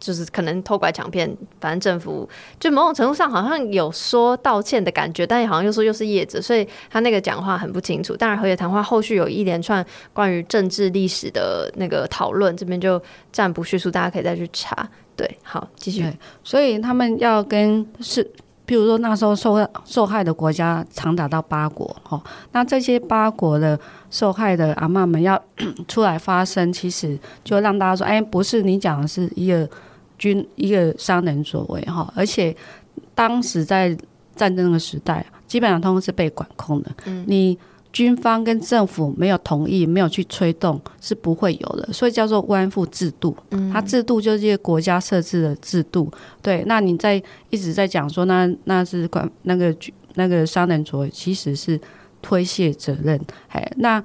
就是可能偷拐抢骗，反正政府就某种程度上好像有说道歉的感觉，但也好像又说又是业者，所以他那个讲话很不清楚。当然，和野谈话后续有一连串关于政治历史的那个讨论，这边就暂不叙述，大家可以再去查。对，好，继续。所以他们要跟是，譬如说那时候受受害的国家长达到八国，哈，那这些八国的受害的阿嬷们要 出来发声，其实就让大家说，哎，不是你讲的是一个。军一个商人所为哈，而且当时在战争的时代，基本上通通是被管控的。嗯，你军方跟政府没有同意，没有去推动，是不会有的。所以叫做慰安妇制度。嗯，它制度就是一个国家设置的制度。对，那你在一直在讲说，那那是管那个那个商人所为，其实是推卸责任。哎，那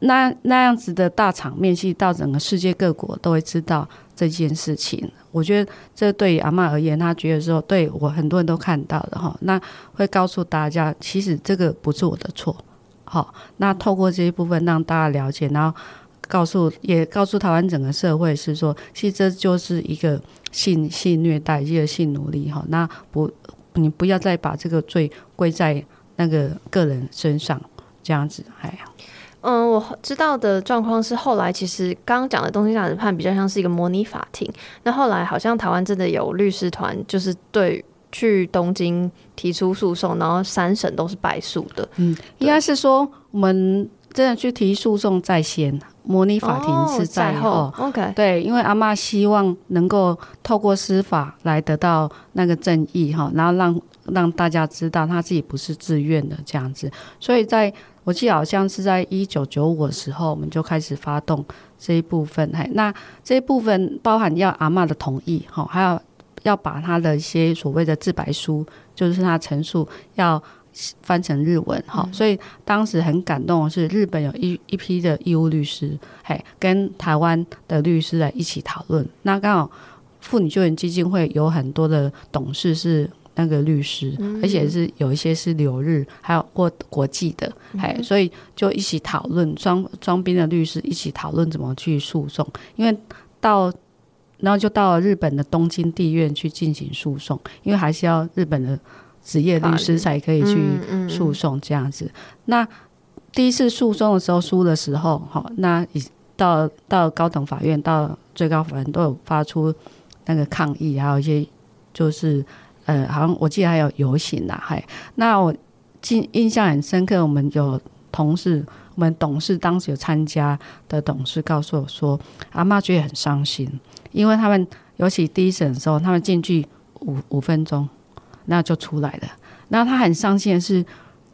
那那样子的大场面，其实到整个世界各国都会知道这件事情。我觉得这对于阿嬷而言，他觉得说，对我很多人都看到了哈，那会告诉大家，其实这个不是我的错，好，那透过这一部分让大家了解，然后告诉也告诉台湾整个社会是说，其实这就是一个性性虐待，一个性奴隶哈，那不，你不要再把这个罪归在那个个人身上，这样子，哎呀。嗯，我知道的状况是，后来其实刚刚讲的东京大审判比较像是一个模拟法庭。那后来好像台湾真的有律师团，就是对去东京提出诉讼，然后三审都是败诉的。嗯，应该是说我们真的去提诉讼在先，模拟法庭是在后。哦、在后 OK，对，因为阿妈希望能够透过司法来得到那个正义哈，然后让让大家知道他自己不是自愿的这样子，所以在。我记得好像是在一九九五的时候，我们就开始发动这一部分。嘿，那这一部分包含要阿嬷的同意，哈，还要要把他的一些所谓的自白书，就是他陈述要翻成日文，哈。所以当时很感动的是，日本有一一批的义务律师，嘿，跟台湾的律师来一起讨论。那刚好妇女救援基金会有很多的董事是。那个律师，而且是有一些是留日，还有或国际的，哎，所以就一起讨论双双边的律师一起讨论怎么去诉讼，因为到然后就到了日本的东京地院去进行诉讼，因为还是要日本的职业律师才可以去诉讼这样子。那第一次诉讼的时候输的时候，哈，那已到到高等法院、到最高法院都有发出那个抗议，还有一些就是呃，好像我记得还有游行呐，嗨，那我记印象很深刻，我们有同事，我们董事当时有参加的董事告诉我说，阿嬷觉得很伤心，因为他们尤其第一审的时候，他们进去五五分钟，那就出来了。那他很伤心的是，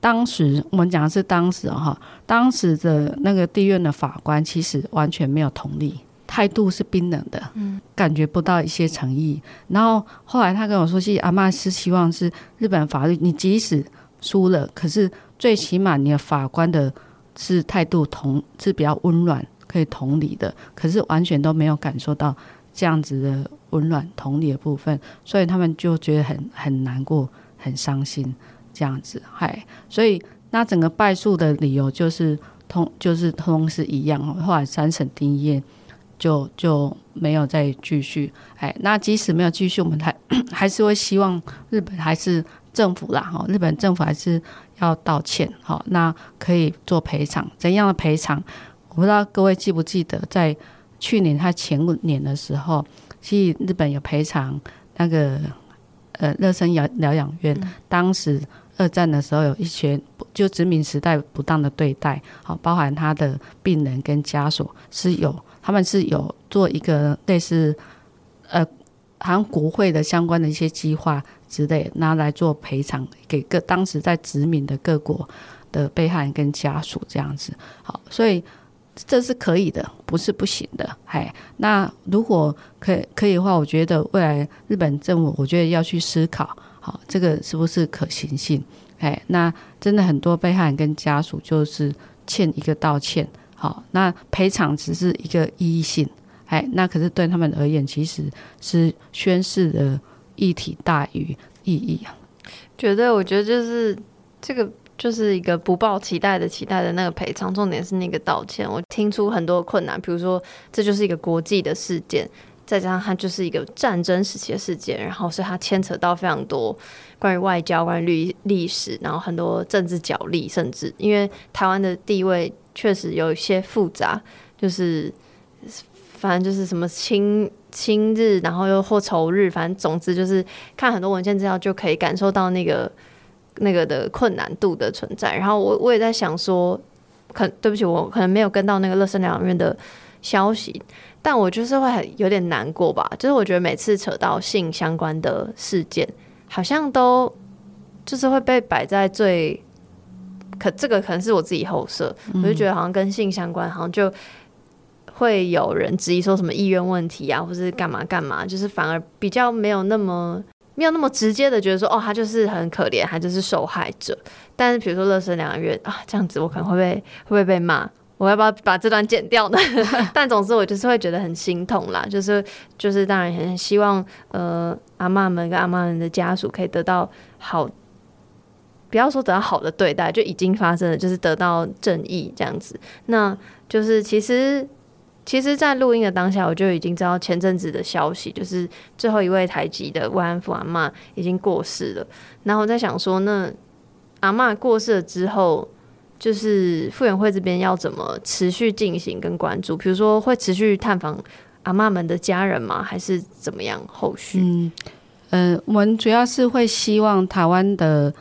当时我们讲的是当时哈，当时的那个地院的法官其实完全没有同理，态度是冰冷的，嗯，感觉不到一些诚意。然后后来他跟我说，其实阿妈是希望是日本法律，你即使输了，可是最起码你的法官的是态度同是比较温暖，可以同理的。可是完全都没有感受到这样子的温暖同理的部分，所以他们就觉得很很难过。很伤心，这样子，嗨，所以那整个败诉的理由就是通，就是通是一样哦。后来三审定谳，就就没有再继续，哎，那即使没有继续，我们还 还是会希望日本还是政府啦，哈，日本政府还是要道歉，好，那可以做赔偿，怎样的赔偿？我不知道各位记不记得，在去年他前五年的时候，其实日本有赔偿那个。呃，热身疗疗养院，当时二战的时候有一些就殖民时代不当的对待，好，包含他的病人跟家属是有，他们是有做一个类似呃，好像国会的相关的一些计划之类，拿来做赔偿给各当时在殖民的各国的被害人跟家属这样子，好，所以。这是可以的，不是不行的。哎，那如果可可以的话，我觉得未来日本政府，我觉得要去思考，好，这个是不是可行性？哎，那真的很多被害人跟家属就是欠一个道歉，好，那赔偿只是一个意义性，哎，那可是对他们而言，其实是宣示的议题大于意义啊。绝对，我觉得就是这个。就是一个不抱期待的期待的那个赔偿，重点是那个道歉。我听出很多困难，比如说这就是一个国际的事件，再加上它就是一个战争时期的事件，然后是它牵扯到非常多关于外交、关于历历史，然后很多政治角力，甚至因为台湾的地位确实有一些复杂，就是反正就是什么亲亲日，然后又或仇日，反正总之就是看很多文献资料就可以感受到那个。那个的困难度的存在，然后我我也在想说，可对不起，我可能没有跟到那个乐生疗养院的消息，但我就是会很有点难过吧。就是我觉得每次扯到性相关的事件，好像都就是会被摆在最可这个可能是我自己后设，我就觉得好像跟性相关，好像就会有人质疑说什么意愿问题啊，或是干嘛干嘛，就是反而比较没有那么。没有那么直接的觉得说，哦，他就是很可怜，他就是受害者。但是比如说乐生两个月啊，这样子我可能会被会不会被骂？我要不要把这段剪掉呢？但总之我就是会觉得很心痛啦，就是就是当然很希望呃阿嬷们跟阿嬷们的家属可以得到好，不要说得到好的对待，就已经发生了，就是得到正义这样子。那就是其实。其实，在录音的当下，我就已经知道前阵子的消息，就是最后一位台籍的慰安妇阿嬷已经过世了。然后我在想说，那阿嬷过世了之后，就是妇援会这边要怎么持续进行跟关注？比如说，会持续探访阿嬷们的家人吗？还是怎么样？后续？嗯，呃，我们主要是会希望台湾的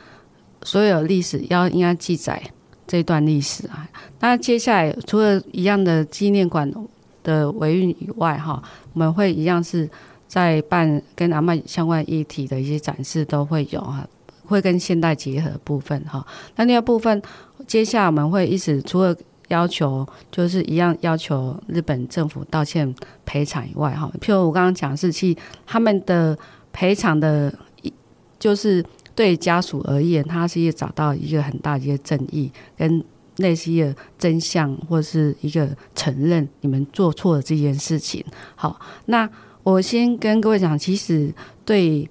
所有历史要应该记载这段历史啊。那接下来除了一样的纪念馆。的维运以外，哈，我们会一样是在办跟阿曼相关议题的一些展示都会有哈，会跟现代结合部分哈。那另外部分，接下来我们会一直除了要求就是一样要求日本政府道歉赔偿以外，哈，譬如我刚刚讲是去他们的赔偿的，就是对家属而言，他是也找到一个很大的一个正义跟。类似一个真相，或是一个承认你们做错了这件事情。好，那我先跟各位讲，其实对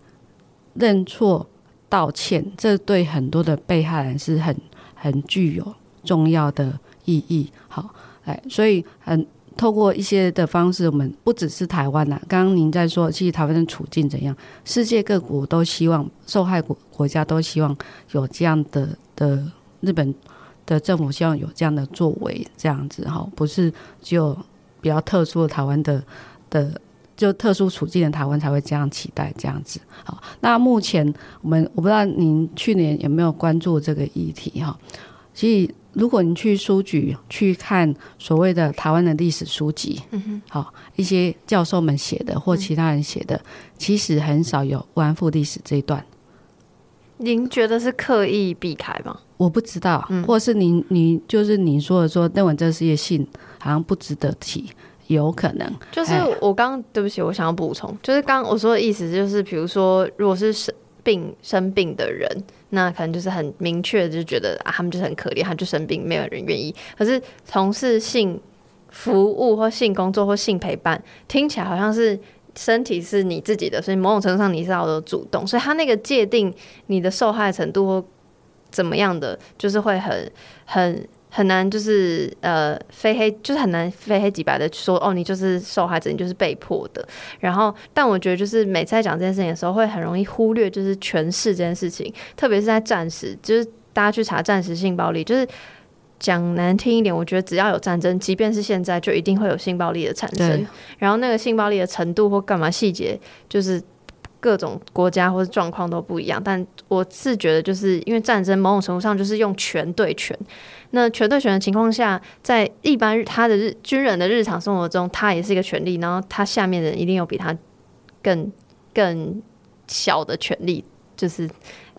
认错道歉，这对很多的被害人是很很具有重要的意义。好，哎，所以很透过一些的方式，我们不只是台湾呐。刚刚您在说，其实台湾的处境怎样？世界各国都希望受害国国家都希望有这样的的日本。的政府希望有这样的作为，这样子哈，不是只有比较特殊的台湾的的就特殊处境的台湾才会这样期待这样子。好，那目前我们我不知道您去年有没有关注这个议题哈？其实如果你去书局去看所谓的台湾的历史书籍，嗯哼，好，一些教授们写的或其他人写的，其实很少有慰安妇历史这一段。您觉得是刻意避开吗？我不知道，或是您你就是您说的说认为这是一些性好像不值得提，有可能。就是我刚刚对不起，我想要补充，就是刚刚我说的意思就是，比如说如果是生病生病的人，那可能就是很明确就觉得啊，他们就是很可怜，他就生病，没有人愿意。可是从事性服务或性工作或性陪伴，听起来好像是。身体是你自己的，所以某种程度上你是要有主动，所以他那个界定你的受害程度或怎么样的，就是会很很很难，就是呃非黑就是很难非黑即白的说哦，你就是受害者，你就是被迫的。然后，但我觉得就是每次在讲这件事情的时候，会很容易忽略就是权势这件事情，特别是在战时，就是大家去查战时性暴力，就是。讲难听一点，我觉得只要有战争，即便是现在，就一定会有性暴力的产生。然后那个性暴力的程度或干嘛细节，就是各种国家或者状况都不一样。但我是觉得，就是因为战争某种程度上就是用权对权。那权对权的情况下，在一般他的日军人的日常生活中，他也是一个权利。然后他下面的人一定有比他更更小的权利，就是。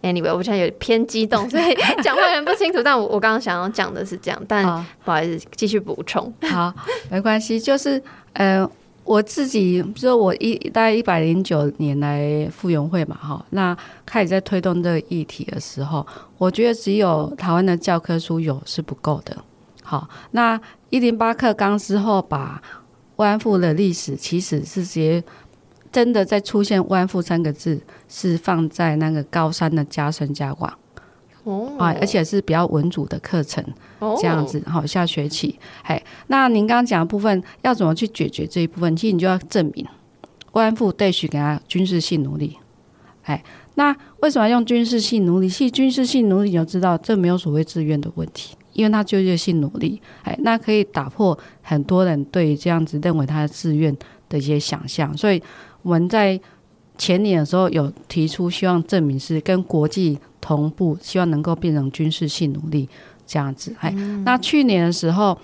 Anyway，我现在有点偏激动，所以讲话有点不清楚。但我我刚刚想要讲的是这样，但不好意思，继续补充。好，没关系。就是呃，我自己，就是我一大概一百零九年来妇援会嘛，哈，那开始在推动这个议题的时候，我觉得只有台湾的教科书有是不够的。好，那一零八课纲之后，把慰安妇的历史其实是直接。真的在出现“慰安妇”三个字，是放在那个高三的加深加广哦，啊，而且是比较文组的课程这样子。好，下学期，哎，那您刚刚讲的部分要怎么去解决这一部分？其实你就要证明慰安妇对许给他军事性奴隶。哎，那为什么要用军事性奴隶？其实军事性奴隶你就知道，这没有所谓自愿的问题，因为他就业性奴隶。哎，那可以打破很多人对这样子认为他自愿的一些想象，所以。我们在前年的时候有提出，希望证明是跟国际同步，希望能够变成军事性努力这样子。哎、嗯，那去年的时候，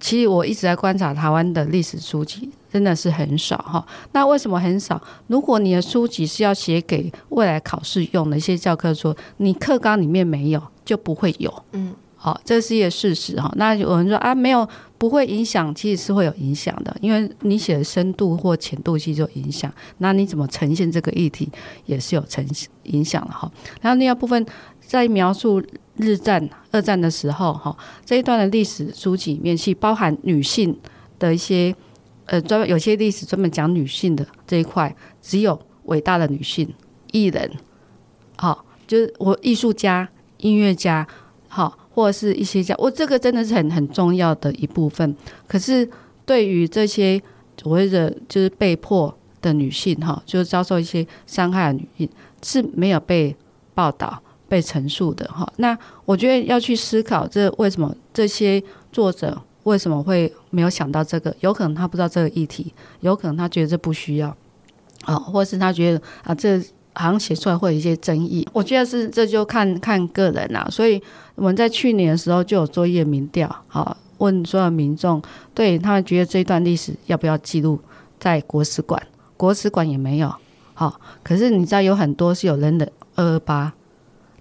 其实我一直在观察台湾的历史书籍，真的是很少哈。那为什么很少？如果你的书籍是要写给未来考试用的一些教科书，你课纲里面没有，就不会有。嗯。好，这是一个事实哈。那有人说啊，没有不会影响，其实是会有影响的，因为你写的深度或浅度其实有影响。那你怎么呈现这个议题，也是有成影响的哈。然后另外部分在描述日战、二战的时候哈，这一段的历史书籍里面是包含女性的一些呃专有些历史专门讲女性的这一块，只有伟大的女性艺人，好，就是我艺术家、音乐家，或者是一些这样，我这个真的是很很重要的一部分。可是对于这些所谓的就是被迫的女性哈，就是遭受一些伤害的女性是没有被报道、被陈述的哈。那我觉得要去思考，这为什么这些作者为什么会没有想到这个？有可能他不知道这个议题，有可能他觉得这不需要啊，或是他觉得啊这。好像写出来会有一些争议，我觉得是这就看看个人啦。所以我们在去年的时候就有做一个民调，好问所有民众，对他们觉得这一段历史要不要记录在国史馆？国史馆也没有。好，可是你知道有很多是有人的二二八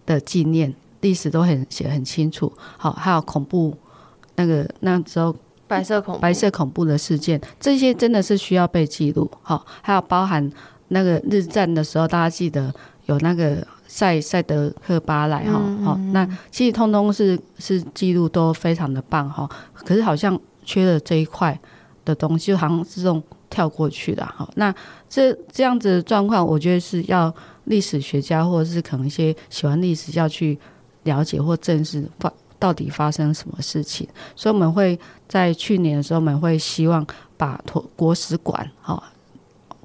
的纪念历史都很写很清楚。好，还有恐怖那个那时候白色恐白色恐怖的事件，这些真的是需要被记录。好，还有包含。那个日战的时候，大家记得有那个赛赛德克巴莱哈，好、嗯，那其实通通是是记录都非常的棒哈，可是好像缺了这一块的东西，就好像自动跳过去了哈。那这这样子的状况，我觉得是要历史学家或者是可能一些喜欢历史要去了解或正视发到底发生什么事情。所以我们会在去年的时候，我们会希望把国史馆哈。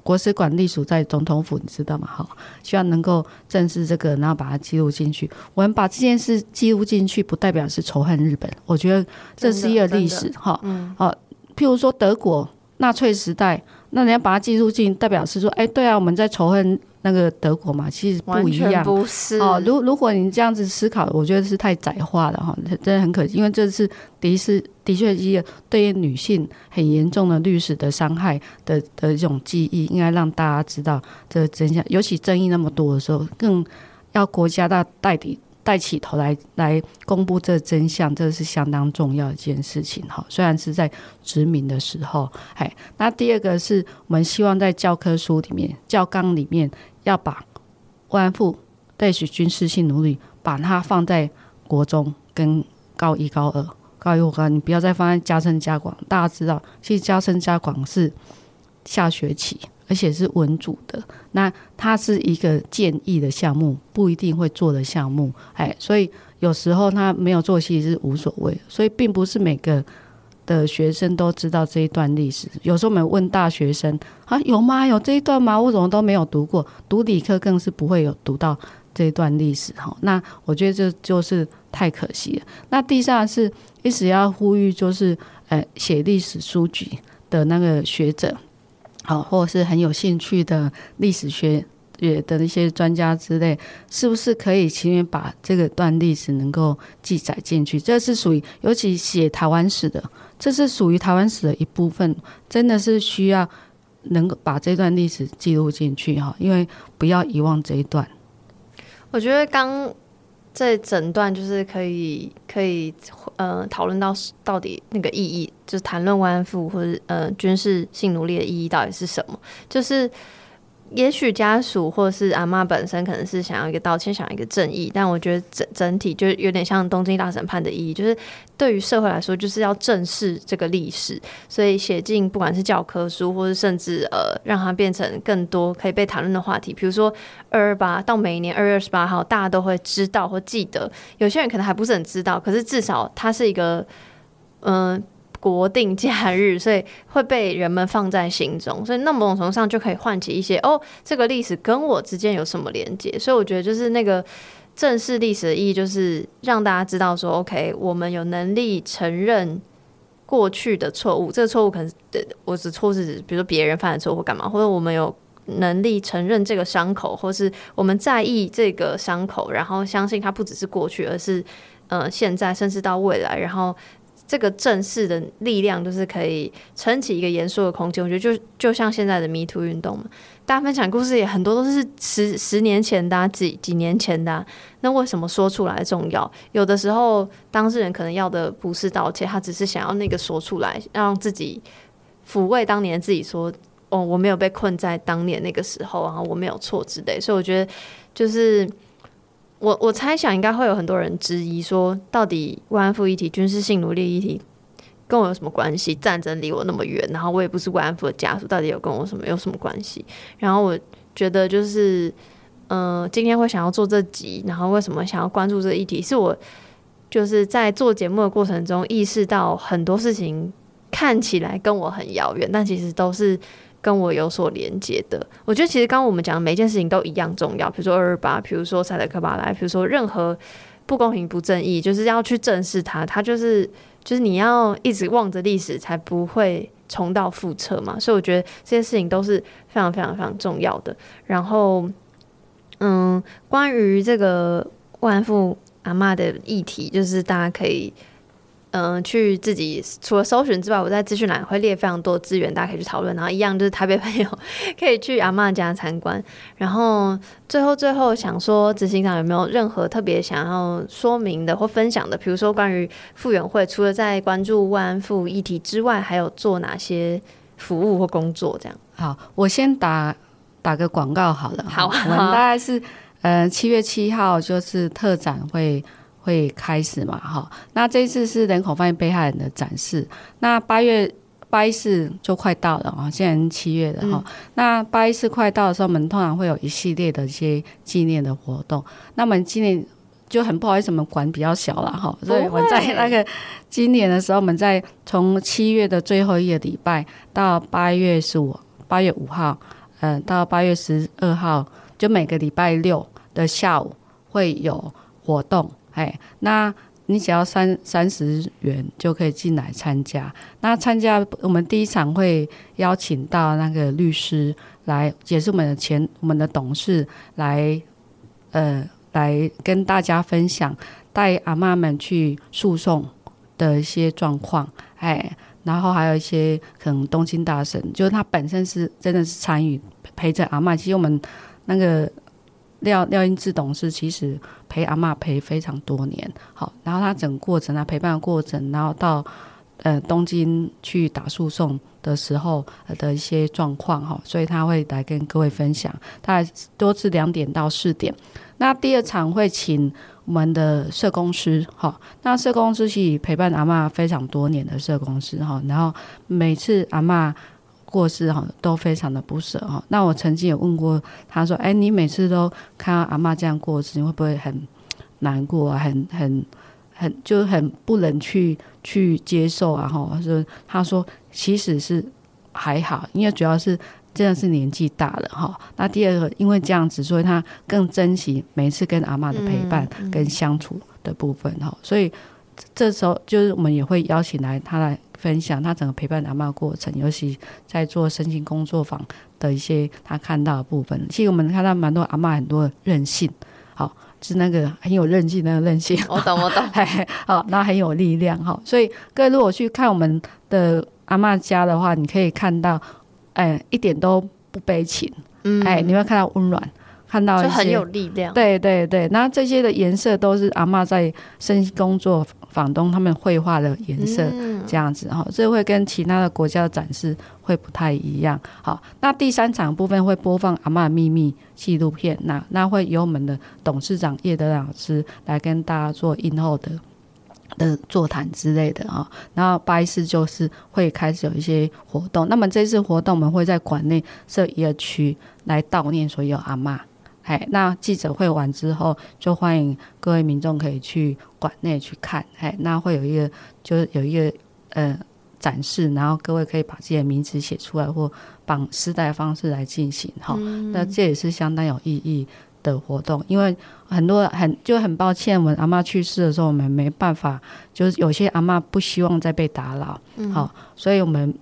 国史馆隶属在总统府，你知道吗？好，希望能够正视这个，然后把它记录进去。我们把这件事记录进去，不代表是仇恨日本。我觉得这是一个历史，哈，嗯，好，譬如说德国纳粹时代，那你要把它记录进，代表是说，哎，对啊，我们在仇恨。那个德国嘛，其实不一样。不是哦，如如果你这样子思考，我觉得是太窄化了哈，真的很可惜。因为这次的是的确是一个对于女性很严重的历史的伤害的的一种记忆，应该让大家知道这个真相。尤其争议那么多的时候，更要国家大带底。带起头来来公布这真相，这是相当重要的一件事情哈。虽然是在殖民的时候，哎，那第二个是我们希望在教科书里面、教纲里面要把慰安妇类似军事性奴隶，把它放在国中跟高一、高二、高一、高二，你不要再放在加深加广。大家知道，其实加深加广是下学期。而且是文组的，那它是一个建议的项目，不一定会做的项目，哎，所以有时候他没有做，其实是无所谓。所以并不是每个的学生都知道这一段历史。有时候我们问大学生啊，有吗？有这一段吗？我怎么都没有读过？读理科更是不会有读到这一段历史哈。那我觉得这就是太可惜了。那第三是一直要呼吁，就是呃，写历史书籍的那个学者。好，或者是很有兴趣的历史学也的一些专家之类，是不是可以请你把这个段历史能够记载进去？这是属于，尤其写台湾史的，这是属于台湾史的一部分，真的是需要能够把这段历史记录进去哈，因为不要遗忘这一段。我觉得刚。这整段就是可以可以呃讨论到到底那个意义，就是谈论慰安妇或者呃军事性奴隶的意义到底是什么，就是。也许家属或是阿妈本身可能是想要一个道歉，想要一个正义，但我觉得整整体就有点像东京大审判的意义，就是对于社会来说，就是要正视这个历史，所以写进不管是教科书，或是甚至呃让它变成更多可以被谈论的话题，比如说二二八到每一年二月二十八号，大家都会知道或记得，有些人可能还不是很知道，可是至少它是一个嗯。国定假日，所以会被人们放在心中，所以那某种程度上就可以唤起一些哦，这个历史跟我之间有什么连接？所以我觉得就是那个正视历史的意义，就是让大家知道说，OK，我们有能力承认过去的错误，这个错误可能是我指错是指，比如说别人犯的错或干嘛，或者我们有能力承认这个伤口，或是我们在意这个伤口，然后相信它不只是过去，而是呃现在，甚至到未来，然后。这个正式的力量，就是可以撑起一个严肃的空间。我觉得就就像现在的 Me Too 运动嘛，大家分享故事也很多都是十十年前的、啊、几几年前的、那为什么说出来重要？有的时候当事人可能要的不是道歉，他只是想要那个说出来，让自己抚慰当年自己说，说哦，我没有被困在当年那个时候啊，我没有错之类。所以我觉得就是。我我猜想应该会有很多人质疑说，到底慰安妇议题、军事性奴隶议题跟我有什么关系？战争离我那么远，然后我也不是慰安妇的家属，到底有跟我什么有什么关系？然后我觉得就是，嗯、今天会想要做这集，然后为什么想要关注这议题？是我就是在做节目的过程中意识到很多事情看起来跟我很遥远，但其实都是。跟我有所连接的，我觉得其实刚刚我们讲的每一件事情都一样重要。比如说二二八，比如说赛德克巴莱，比如说任何不公平、不正义，就是要去正视它。它就是就是你要一直望着历史，才不会重蹈覆辙嘛。所以我觉得这些事情都是非常非常非常重要的。然后，嗯，关于这个万富阿嬷的议题，就是大家可以。嗯，去自己除了搜寻之外，我在资讯栏会列非常多资源，大家可以去讨论。然后一样就是台北朋友可以去阿嬷家参观。然后最后最后想说，执行长有没有任何特别想要说明的或分享的？比如说关于复原会，除了在关注慰安妇议题之外，还有做哪些服务或工作？这样。好，我先打打个广告好了。好，我们大概是呃七月七号就是特展会。会开始嘛？哈，那这一次是人口贩运被害人的展示。那八月八一四就快到了啊，现在七月了哈。嗯、那八一四快到的时候，我们通常会有一系列的一些纪念的活动。那我们今年就很不好意思，我们馆比较小了哈，所以我们在那个今年的时候，我们在从七月的最后一个礼拜到八月十五、八月五号。嗯、呃，到八月十二号，就每个礼拜六的下午会有活动，哎，那你只要三三十元就可以进来参加。那参加我们第一场会邀请到那个律师来，也是我们的前我们的董事来，呃，来跟大家分享带阿嬷们去诉讼的一些状况，哎。然后还有一些可能东京大神，就是他本身是真的是参与陪着阿嬷。其实我们那个廖廖英志董事其实陪阿嬷陪非常多年，好，然后他整过程啊陪伴过程，然后到呃东京去打诉讼的时候的一些状况哈，所以他会来跟各位分享。大概都是两点到四点，那第二场会请。我们的社工师，哈，那社工师是陪伴阿嬷非常多年的社工师，哈，然后每次阿嬷过世，哈，都非常的不舍，哈。那我曾经有问过他说，哎，你每次都看到阿妈这样过世，你会不会很难过啊？很很很，就很不能去去接受啊？哈，说他说其实是还好，因为主要是。真的是年纪大了哈，那第二个因为这样子，所以他更珍惜每次跟阿妈的陪伴跟相处的部分哈，所以这时候就是我们也会邀请来他来分享他整个陪伴阿嬷过程，尤其在做身心工作坊的一些他看到的部分。其实我们看到蛮多阿嬷很多的韧性，好是那个很有韧性那个韧性，我懂 我懂，好，那很有力量哈。所以各位如果去看我们的阿嬷家的话，你可以看到。哎，一点都不悲情，嗯，哎，你会看到温暖，看到就很有力量，对对对。那这些的颜色都是阿嬷在身心工作房东他们绘画的颜色，这样子哈，这会跟其他的国家的展示会不太一样。好，那第三场部分会播放《阿嬷的秘密》纪录片，那那会由我们的董事长叶德老师来跟大家做映后的。的座谈之类的啊，然后八一四就是会开始有一些活动。那么这次活动我们会在馆内设一个区来悼念所有阿嬷。哎，那记者会完之后，就欢迎各位民众可以去馆内去看。哎，那会有一个就是有一个呃展示，然后各位可以把自己的名字写出来或绑丝带方式来进行哈。那这也是相当有意义的活动，因为很多很就很抱歉，我们阿嬷去世的时候，我们没办法，就是有些阿嬷不希望再被打扰，好、嗯哦，所以我们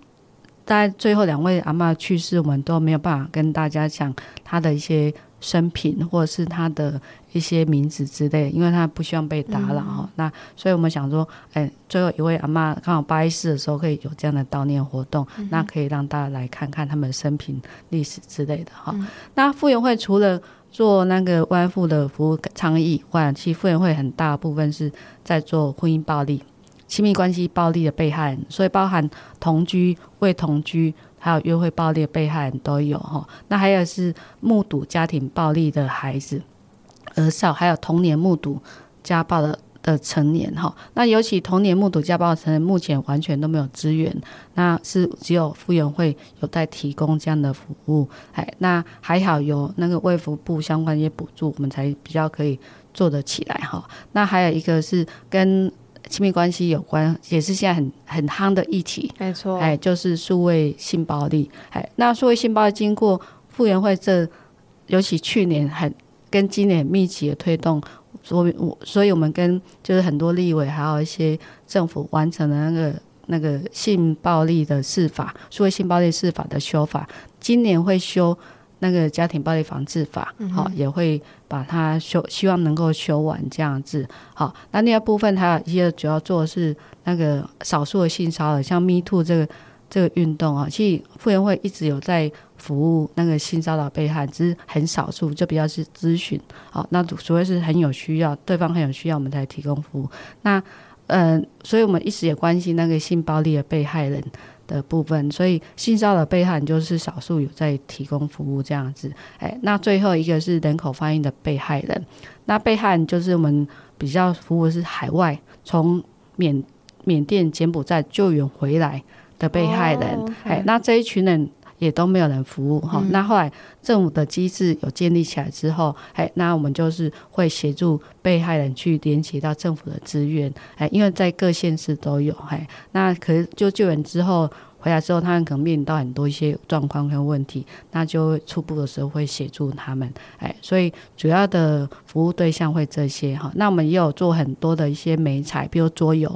在最后两位阿嬷去世，我们都没有办法跟大家讲她的一些生平或者是他的一些名字之类，因为他不希望被打扰哈、嗯。那所以我们想说，哎，最后一位阿嬷刚好八一四的时候可以有这样的悼念活动、嗯，那可以让大家来看看他们的生平历史之类的哈、嗯。那傅园会除了做那个慰安妇的服务倡议，外其实傅园会很大部分是在做婚姻暴力、亲密关系暴力的被害人，所以包含同居、未同居，还有约会暴力被害人都有哈。那还有是目睹家庭暴力的孩子、儿少，还有童年目睹家暴的。的成年哈，那尤其童年目睹家暴的成年，目前完全都没有资源，那是只有妇援会有在提供这样的服务，哎，那还好有那个卫福部相关一些补助，我们才比较可以做得起来哈。那还有一个是跟亲密关系有关，也是现在很很夯的议题，没错，哎，就是数位性暴力，哎，那数位性暴力经过傅园会这，尤其去年很跟今年很密集的推动。所以，我所以我们跟就是很多立委，还有一些政府完成了那个那个性暴力的释法，数位性暴力释法的修法，今年会修那个家庭暴力防治法，好、嗯，也会把它修，希望能够修完这样子。好，那另外部分还有一些主要做的是那个少数的性骚扰，像 Me Too 这个。这个运动啊，其实妇援会一直有在服务那个性骚扰被害，只是很少数，就比较是咨询。好，那除非是很有需要，对方很有需要，我们才提供服务。那嗯、呃，所以我们一直也关心那个性暴力的被害人的部分，所以性骚扰被害人就是少数有在提供服务这样子。哎，那最后一个是人口贩运的被害人，那被害人就是我们比较服务的是海外从缅缅甸、柬埔寨救援回来的被害人，哎、oh, 那这一群人也都没有人服务哈、嗯。那后来政府的机制有建立起来之后，哎，那我们就是会协助被害人去连接到政府的资源，哎，因为在各县市都有，哎，那可是就救援之后回来之后，他们可能面临到很多一些状况跟问题，那就初步的时候会协助他们。哎，所以主要的服务对象会这些哈。那我们也有做很多的一些媒材，比如桌游，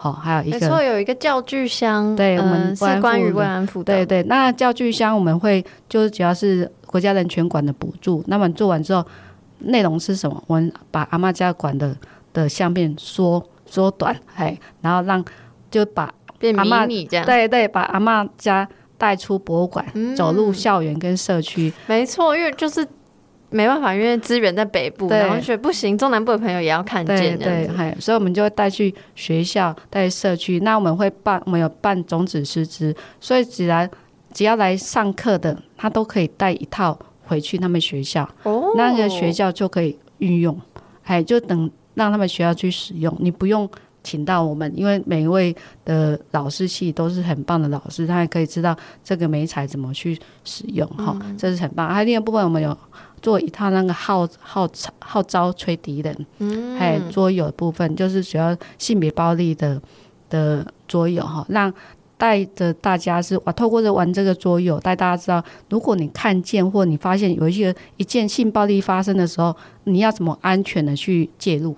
好，还有一个没错，有一个教具箱，对，我们是关于慰安妇的。对对，那教具箱我们会就是主要是国家人权馆的补助。那么做完之后，内容是什么？我们把阿妈家馆的的相片缩缩短，哎，然后让就把。变迷你这样，对对，把阿妈家带出博物馆，嗯、走入校园跟社区。没错，因为就是没办法，因为资源在北部，然后觉得不行，中南部的朋友也要看见。对对，所以我们就会带去学校，带社区。那我们会办，我们有办种子师资，所以只来只要来上课的，他都可以带一套回去他们学校。哦，那个学校就可以运用，哎，就等让他们学校去使用，你不用。请到我们，因为每一位的老师系都是很棒的老师，他也可以知道这个媒材怎么去使用，哈、嗯，这是很棒。还有另一部分，我们有做一套那个号号号召吹笛人，嗯，还有桌游部分，就是主要性别暴力的的桌游，哈，让带着大家是我透过这玩这个桌游，带大家知道，如果你看见或你发现有一些一件性暴力发生的时候，你要怎么安全的去介入。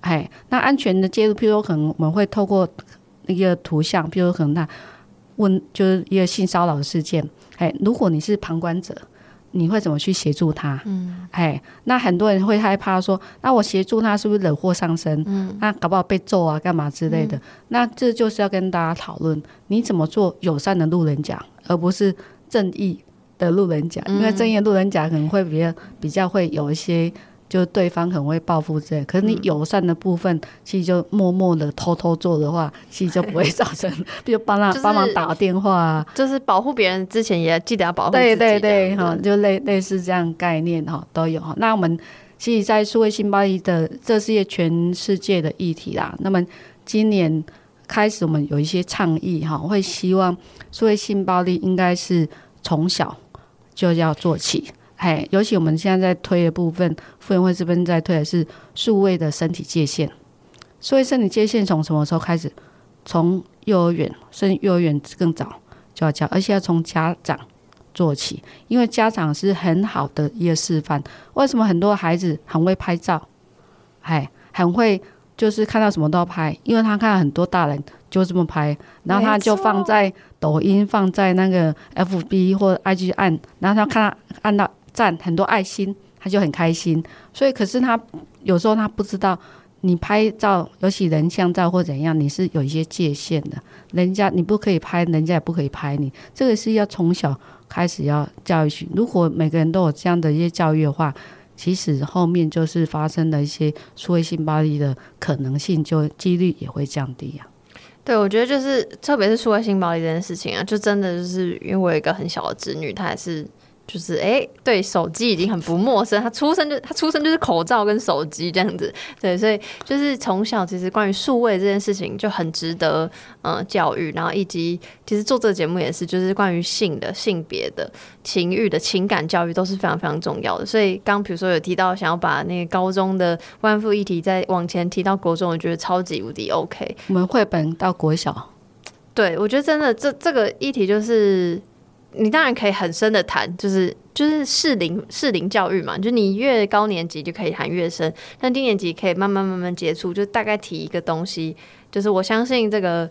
哎，那安全的介入，譬如说可能我们会透过那个图像，譬如说可能他问就是一个性骚扰的事件，哎，如果你是旁观者，你会怎么去协助他？嗯，哎，那很多人会害怕说，那我协助他是不是惹祸上身？嗯，那搞不好被揍啊，干嘛之类的？嗯、那这就是要跟大家讨论，你怎么做友善的路人甲，而不是正义的路人甲，因为正义的路人甲可能会比较比较会有一些。就对方很会报复这样，可是你友善的部分，其实就默默的偷偷做的话，其实就不会造成，比如帮他帮忙打电话啊，就是保护别人之前也记得要保护自己。对对对，哈，就类类似这样概念哈，都有哈。那我们其实，在数位性暴力的这是一个全世界的议题啦。那么今年开始，我们有一些倡议哈，会希望数位性暴力应该是从小就要做起。嘿，尤其我们现在在推的部分，妇援会这边在推的是数位的身体界限。数位身体界限从什么时候开始？从幼儿园，甚至幼儿园更早就要教，而且要从家长做起，因为家长是很好的一个示范。为什么很多孩子很会拍照？嘿，很会就是看到什么都要拍，因为他看到很多大人就这么拍，然后他就放在抖音，放在那个 FB 或者 IG 按，然后他看到按到。赞很多爱心，他就很开心。所以，可是他有时候他不知道，你拍照，尤其人像照或怎样，你是有一些界限的。人家你不可以拍，人家也不可以拍你。这个是要从小开始要教育。如果每个人都有这样的一些教育的话，其实后面就是发生的一些数位性暴力的可能性，就几率也会降低啊。对，我觉得就是特别是数位性暴力这件事情啊，就真的就是因为我有一个很小的侄女，她也是。就是哎，对手机已经很不陌生。他出生就他出生就是口罩跟手机这样子，对，所以就是从小其实关于数位这件事情就很值得呃教育，然后以及其实做这个节目也是，就是关于性的、性别的、情欲的情感教育都是非常非常重要的。所以刚比如说有提到想要把那个高中的慰安妇议题再往前提到国中，我觉得超级无敌 OK。我们绘本到国小，对，我觉得真的这这个议题就是。你当然可以很深的谈，就是就是适龄适龄教育嘛，就你越高年级就可以谈越深，但低年级可以慢慢慢慢接触，就大概提一个东西，就是我相信这个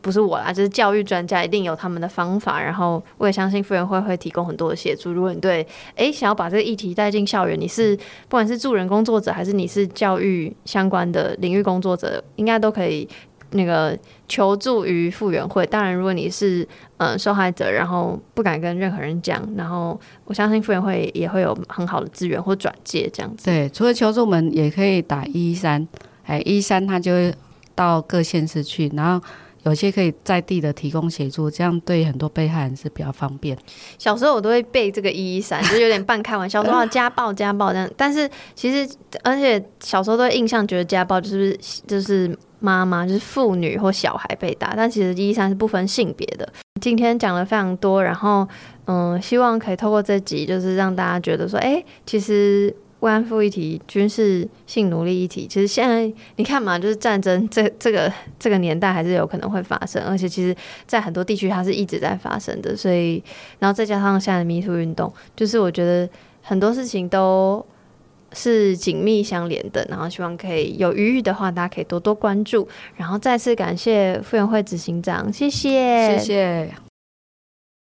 不是我啦，就是教育专家一定有他们的方法，然后我也相信妇援会会提供很多的协助。如果你对诶想要把这个议题带进校园，你是不管是助人工作者还是你是教育相关的领域工作者，应该都可以。那个求助于复原会，当然，如果你是呃受害者，然后不敢跟任何人讲，然后我相信复原会也会有很好的资源或转介这样子。对，除了求助，我们也可以打一一三，哎，一一三他就会到各县市去，然后有些可以在地的提供协助，这样对很多被害人是比较方便。小时候我都会背这个一一三，就有点半开玩笑说家暴家暴这样，但是其实而且小时候都印象觉得家暴就是就是。妈妈就是妇女或小孩被打，但其实一一三是不分性别的。今天讲了非常多，然后嗯，希望可以透过这集，就是让大家觉得说，哎，其实慰安妇议题、军事性奴隶议题，其实现在你看嘛，就是战争这这个这个年代还是有可能会发生，而且其实在很多地区它是一直在发生的，所以然后再加上现在的 Me Too 运动，就是我觉得很多事情都是紧密相连的。然后希望可以有余裕的话，大家可以多多关注。然后再次感谢妇援会执行长，谢谢，谢谢。